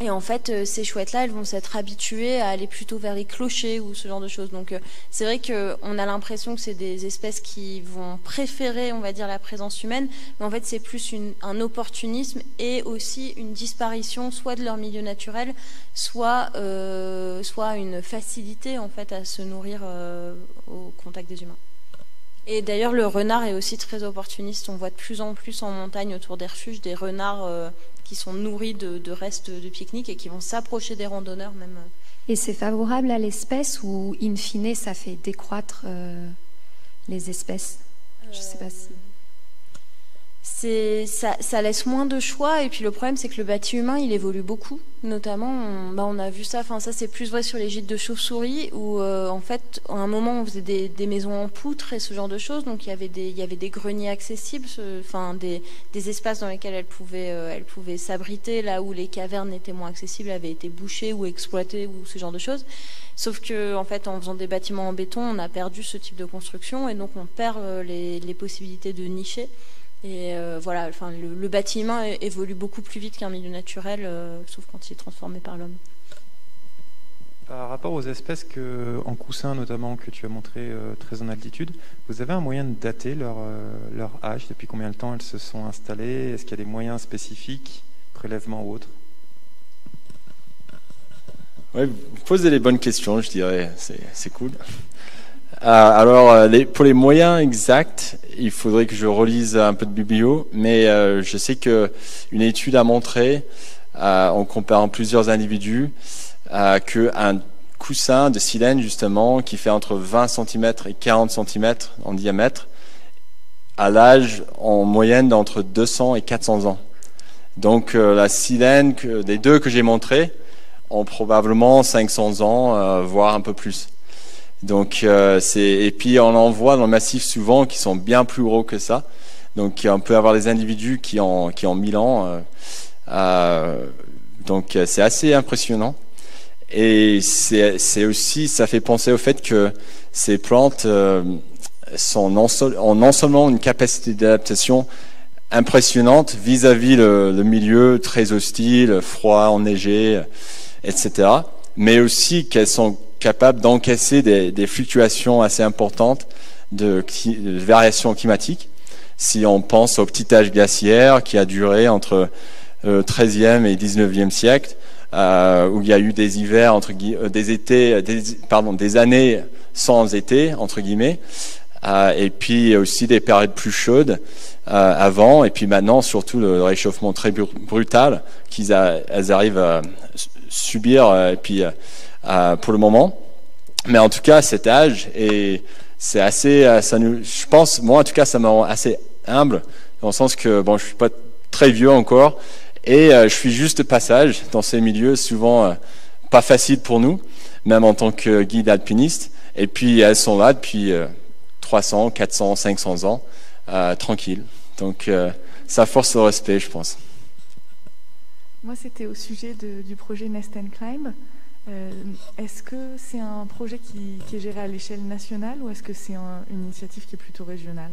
Et en fait, euh, ces chouettes-là, elles vont s'être habituées à aller plutôt vers les clochers ou ce genre de choses. Donc, euh, c'est vrai qu'on a l'impression que c'est des espèces qui vont préférer, on va dire, la présence humaine, mais en fait, c'est plus un opportunisme et aussi une disparition, soit de leur milieu naturel, soit, euh, soit une facilité en fait à se nourrir au contact des humains. Et d'ailleurs, le renard est aussi très opportuniste. On voit de plus en plus en montagne autour des refuges des renards qui sont nourris de, restes de pique-nique et qui vont s'approcher des randonneurs même. Et c'est favorable à l'espèce ou, in fine, ça fait décroître euh, les espèces? Je ne sais pas si ça, ça, laisse moins de choix. Et puis le problème c'est que le bâti humain il évolue beaucoup. Notamment on, bah, on a vu ça. Enfin ça c'est plus vrai sur les gîtes de chauves-souris où euh, en fait à un moment on faisait des, maisons en poutre et ce genre de choses. Donc il y avait des greniers accessibles enfin des, espaces dans lesquels elles pouvaient euh, elles pouvaient s'abriter là où les cavernes étaient moins accessibles avaient été bouchées ou exploitées ou ce genre de choses. Sauf que en fait en faisant des bâtiments en béton on a perdu ce type de construction et donc on perd euh, les possibilités de nicher et euh, voilà, enfin, le, bâtiment évolue beaucoup plus vite qu'un milieu naturel, euh, sauf quand il est transformé par l'homme. Par rapport aux espèces que, en coussin notamment que tu as montré euh, très en altitude, vous avez un moyen de dater leur, leur âge? Depuis combien de temps elles se sont installées? Est-ce qu'il y a des moyens spécifiques, prélèvements ou autres? Oui, vous posez les bonnes questions, je dirais. C'est cool. Euh, alors, euh, pour les moyens exacts, il faudrait que je relise un peu de biblio, mais euh, je sais que une étude a montré, en comparant plusieurs individus, qu'un coussin de silène, justement, qui fait entre 20 cm et 40 cm en diamètre, a l'âge en moyenne d'entre 200 et 400 ans. Donc la silène des deux que j'ai montré ont probablement 500 ans, voire un peu plus. Donc euh, c'est et puis on en voit dans le massif souvent qui sont bien plus gros que ça. Donc on peut avoir des individus qui ont qui ont 1000 ans. Euh, euh, donc c'est assez impressionnant. Et c'est aussi ça fait penser au fait que ces plantes sont non, ont non seulement une capacité d'adaptation impressionnante vis-à-vis le, le, milieu très hostile, froid, enneigé, etc. Mais aussi qu'elles sont capable d'encaisser des, fluctuations assez importantes de, variations climatiques. Si on pense au petit âge glaciaire qui a duré entre le 13e et 19e siècle, euh, où il y a eu des hivers entre euh, des étés, pardon, des années sans été entre guillemets, euh, et puis aussi des périodes plus chaudes avant, et puis maintenant surtout le réchauffement très brutal qu'ils arrivent à subir, et puis euh, pour le moment. Mais en tout cas, cet âge, et c'est assez, euh, ça nous, je pense, moi en tout cas, ça me rend assez humble, dans le sens que, bon, je suis pas très vieux encore, et euh, je suis juste de passage dans ces milieux, souvent pas faciles pour nous, même en tant que guide alpiniste. Et puis elles sont là depuis 300, 400, 500 ans, tranquilles. Donc ça force le respect, je pense. Moi, c'était au sujet du projet Nest and Climb. Est-ce que c'est un projet qui, est géré à l'échelle nationale ou est-ce que c'est une initiative qui est plutôt régionale?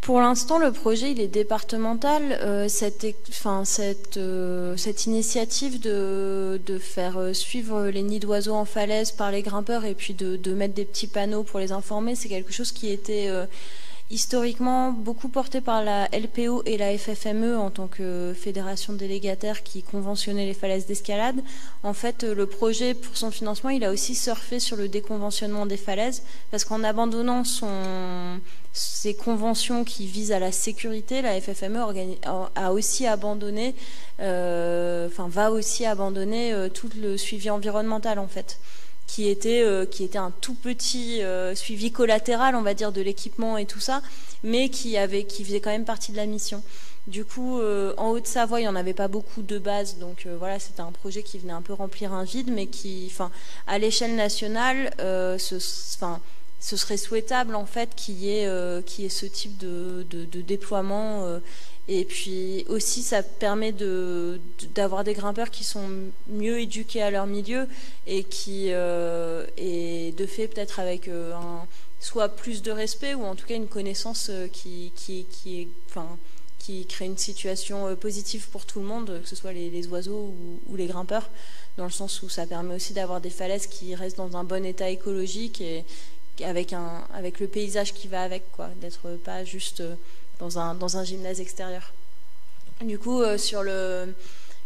Pour l'instant, le projet il est départemental. Euh, cette, enfin, cette, euh, cette initiative de, de faire euh, suivre les nids d'oiseaux en falaise par les grimpeurs et puis de, de, mettre des petits panneaux pour les informer, c'est quelque chose qui était historiquement beaucoup porté par la LPO et la FFME en tant que fédération délégataire qui conventionnait les falaises d'escalade. En fait, le projet, pour son financement, il a aussi surfé sur le déconventionnement des falaises parce qu'en abandonnant ses conventions qui visent à la sécurité, la FFME a aussi abandonné, euh, va aussi abandonner euh, tout le suivi environnemental en fait qui était, euh, qui était un tout petit euh, suivi collatéral, on va dire, de l'équipement et tout ça, mais qui, avait, qui faisait quand même partie de la mission. Du coup, euh, en Haute-Savoie, il n'y en avait pas beaucoup de bases, donc voilà, c'était un projet qui venait un peu remplir un vide, mais qui, enfin, à l'échelle nationale, ce, ce serait souhaitable en fait qu'il y, ait, ait ce type de, de, déploiement et puis aussi, ça permet d'avoir des grimpeurs qui sont mieux éduqués à leur milieu et qui, euh, et de fait, peut-être avec euh, soit plus de respect ou en tout cas une connaissance euh, qui, qui, qui, est, enfin, qui crée une situation positive pour tout le monde, que ce soit les, oiseaux ou, les grimpeurs, dans le sens où ça permet aussi d'avoir des falaises qui restent dans un bon état écologique avec, un, avec le paysage qui va avec, quoi, d'être pas juste dans un, dans un gymnase extérieur. Du coup, euh, sur le,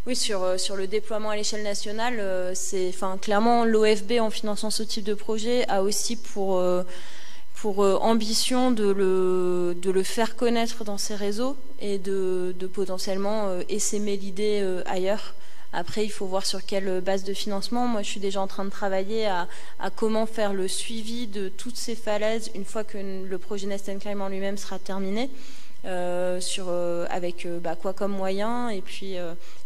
oui, sur, euh, sur le déploiement à l'échelle nationale, euh, c'est, enfin, clairement, l'OFB, en finançant ce type de projet, a aussi pour, pour ambition de le, de le faire connaître dans ses réseaux et de, de potentiellement essaimer l'idée ailleurs. Après, il faut voir sur quelle base de financement. Moi, je suis déjà en train de travailler à, comment faire le suivi de toutes ces falaises une fois que le projet Nest Climb en lui-même sera terminé. Euh, euh, avec euh, bah, quoi comme moyen et puis,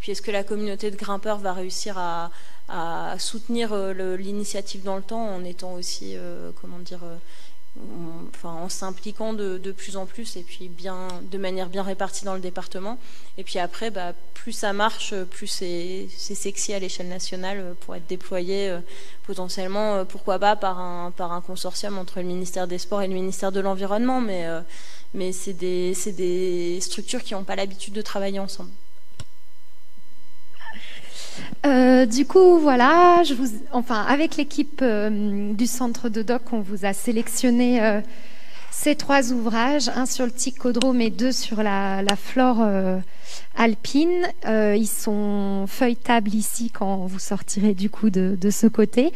puis est-ce que la communauté de grimpeurs va réussir à, à soutenir l'initiative dans le temps en étant aussi, comment dire, enfin, en s'impliquant de, de, plus en plus et puis bien, de manière bien répartie dans le département. Et puis après, bah, plus ça marche, plus c'est sexy à l'échelle nationale pour être déployé potentiellement, pourquoi pas, par un, par un consortium entre le ministère des Sports et le ministère de l'Environnement. Mais mais c'est des, des, structures qui n'ont pas l'habitude de travailler ensemble. Euh, du coup, voilà, je vous, enfin, avec l'équipe euh, du centre de doc, on vous a sélectionné euh, ces trois ouvrages, un sur le ticodrome et deux sur la, flore alpine. ils sont feuilletables ici quand vous sortirez du coup de, ce côté.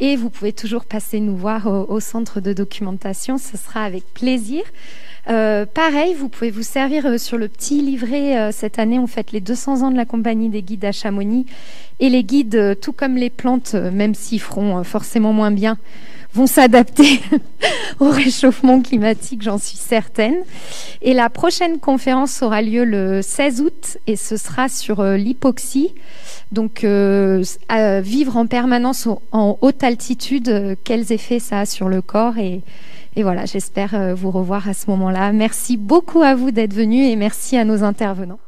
Et vous pouvez toujours passer nous voir au, centre de documentation, ce sera avec plaisir. Euh, pareil, vous pouvez vous servir euh, sur le petit livret. Euh, cette année, on fête les 200 ans de la compagnie des guides à Chamonix. Et les guides, tout comme les plantes, même s'ils feront forcément moins bien, vont s'adapter au réchauffement climatique, j'en suis certaine. Et la prochaine conférence aura lieu le 16 août et ce sera sur l'hypoxie. Donc, vivre en permanence en haute altitude, quels effets ça a sur le corps et et voilà, j'espère euh, vous revoir à ce moment-là. Merci beaucoup à vous d'être venus et merci à nos intervenants.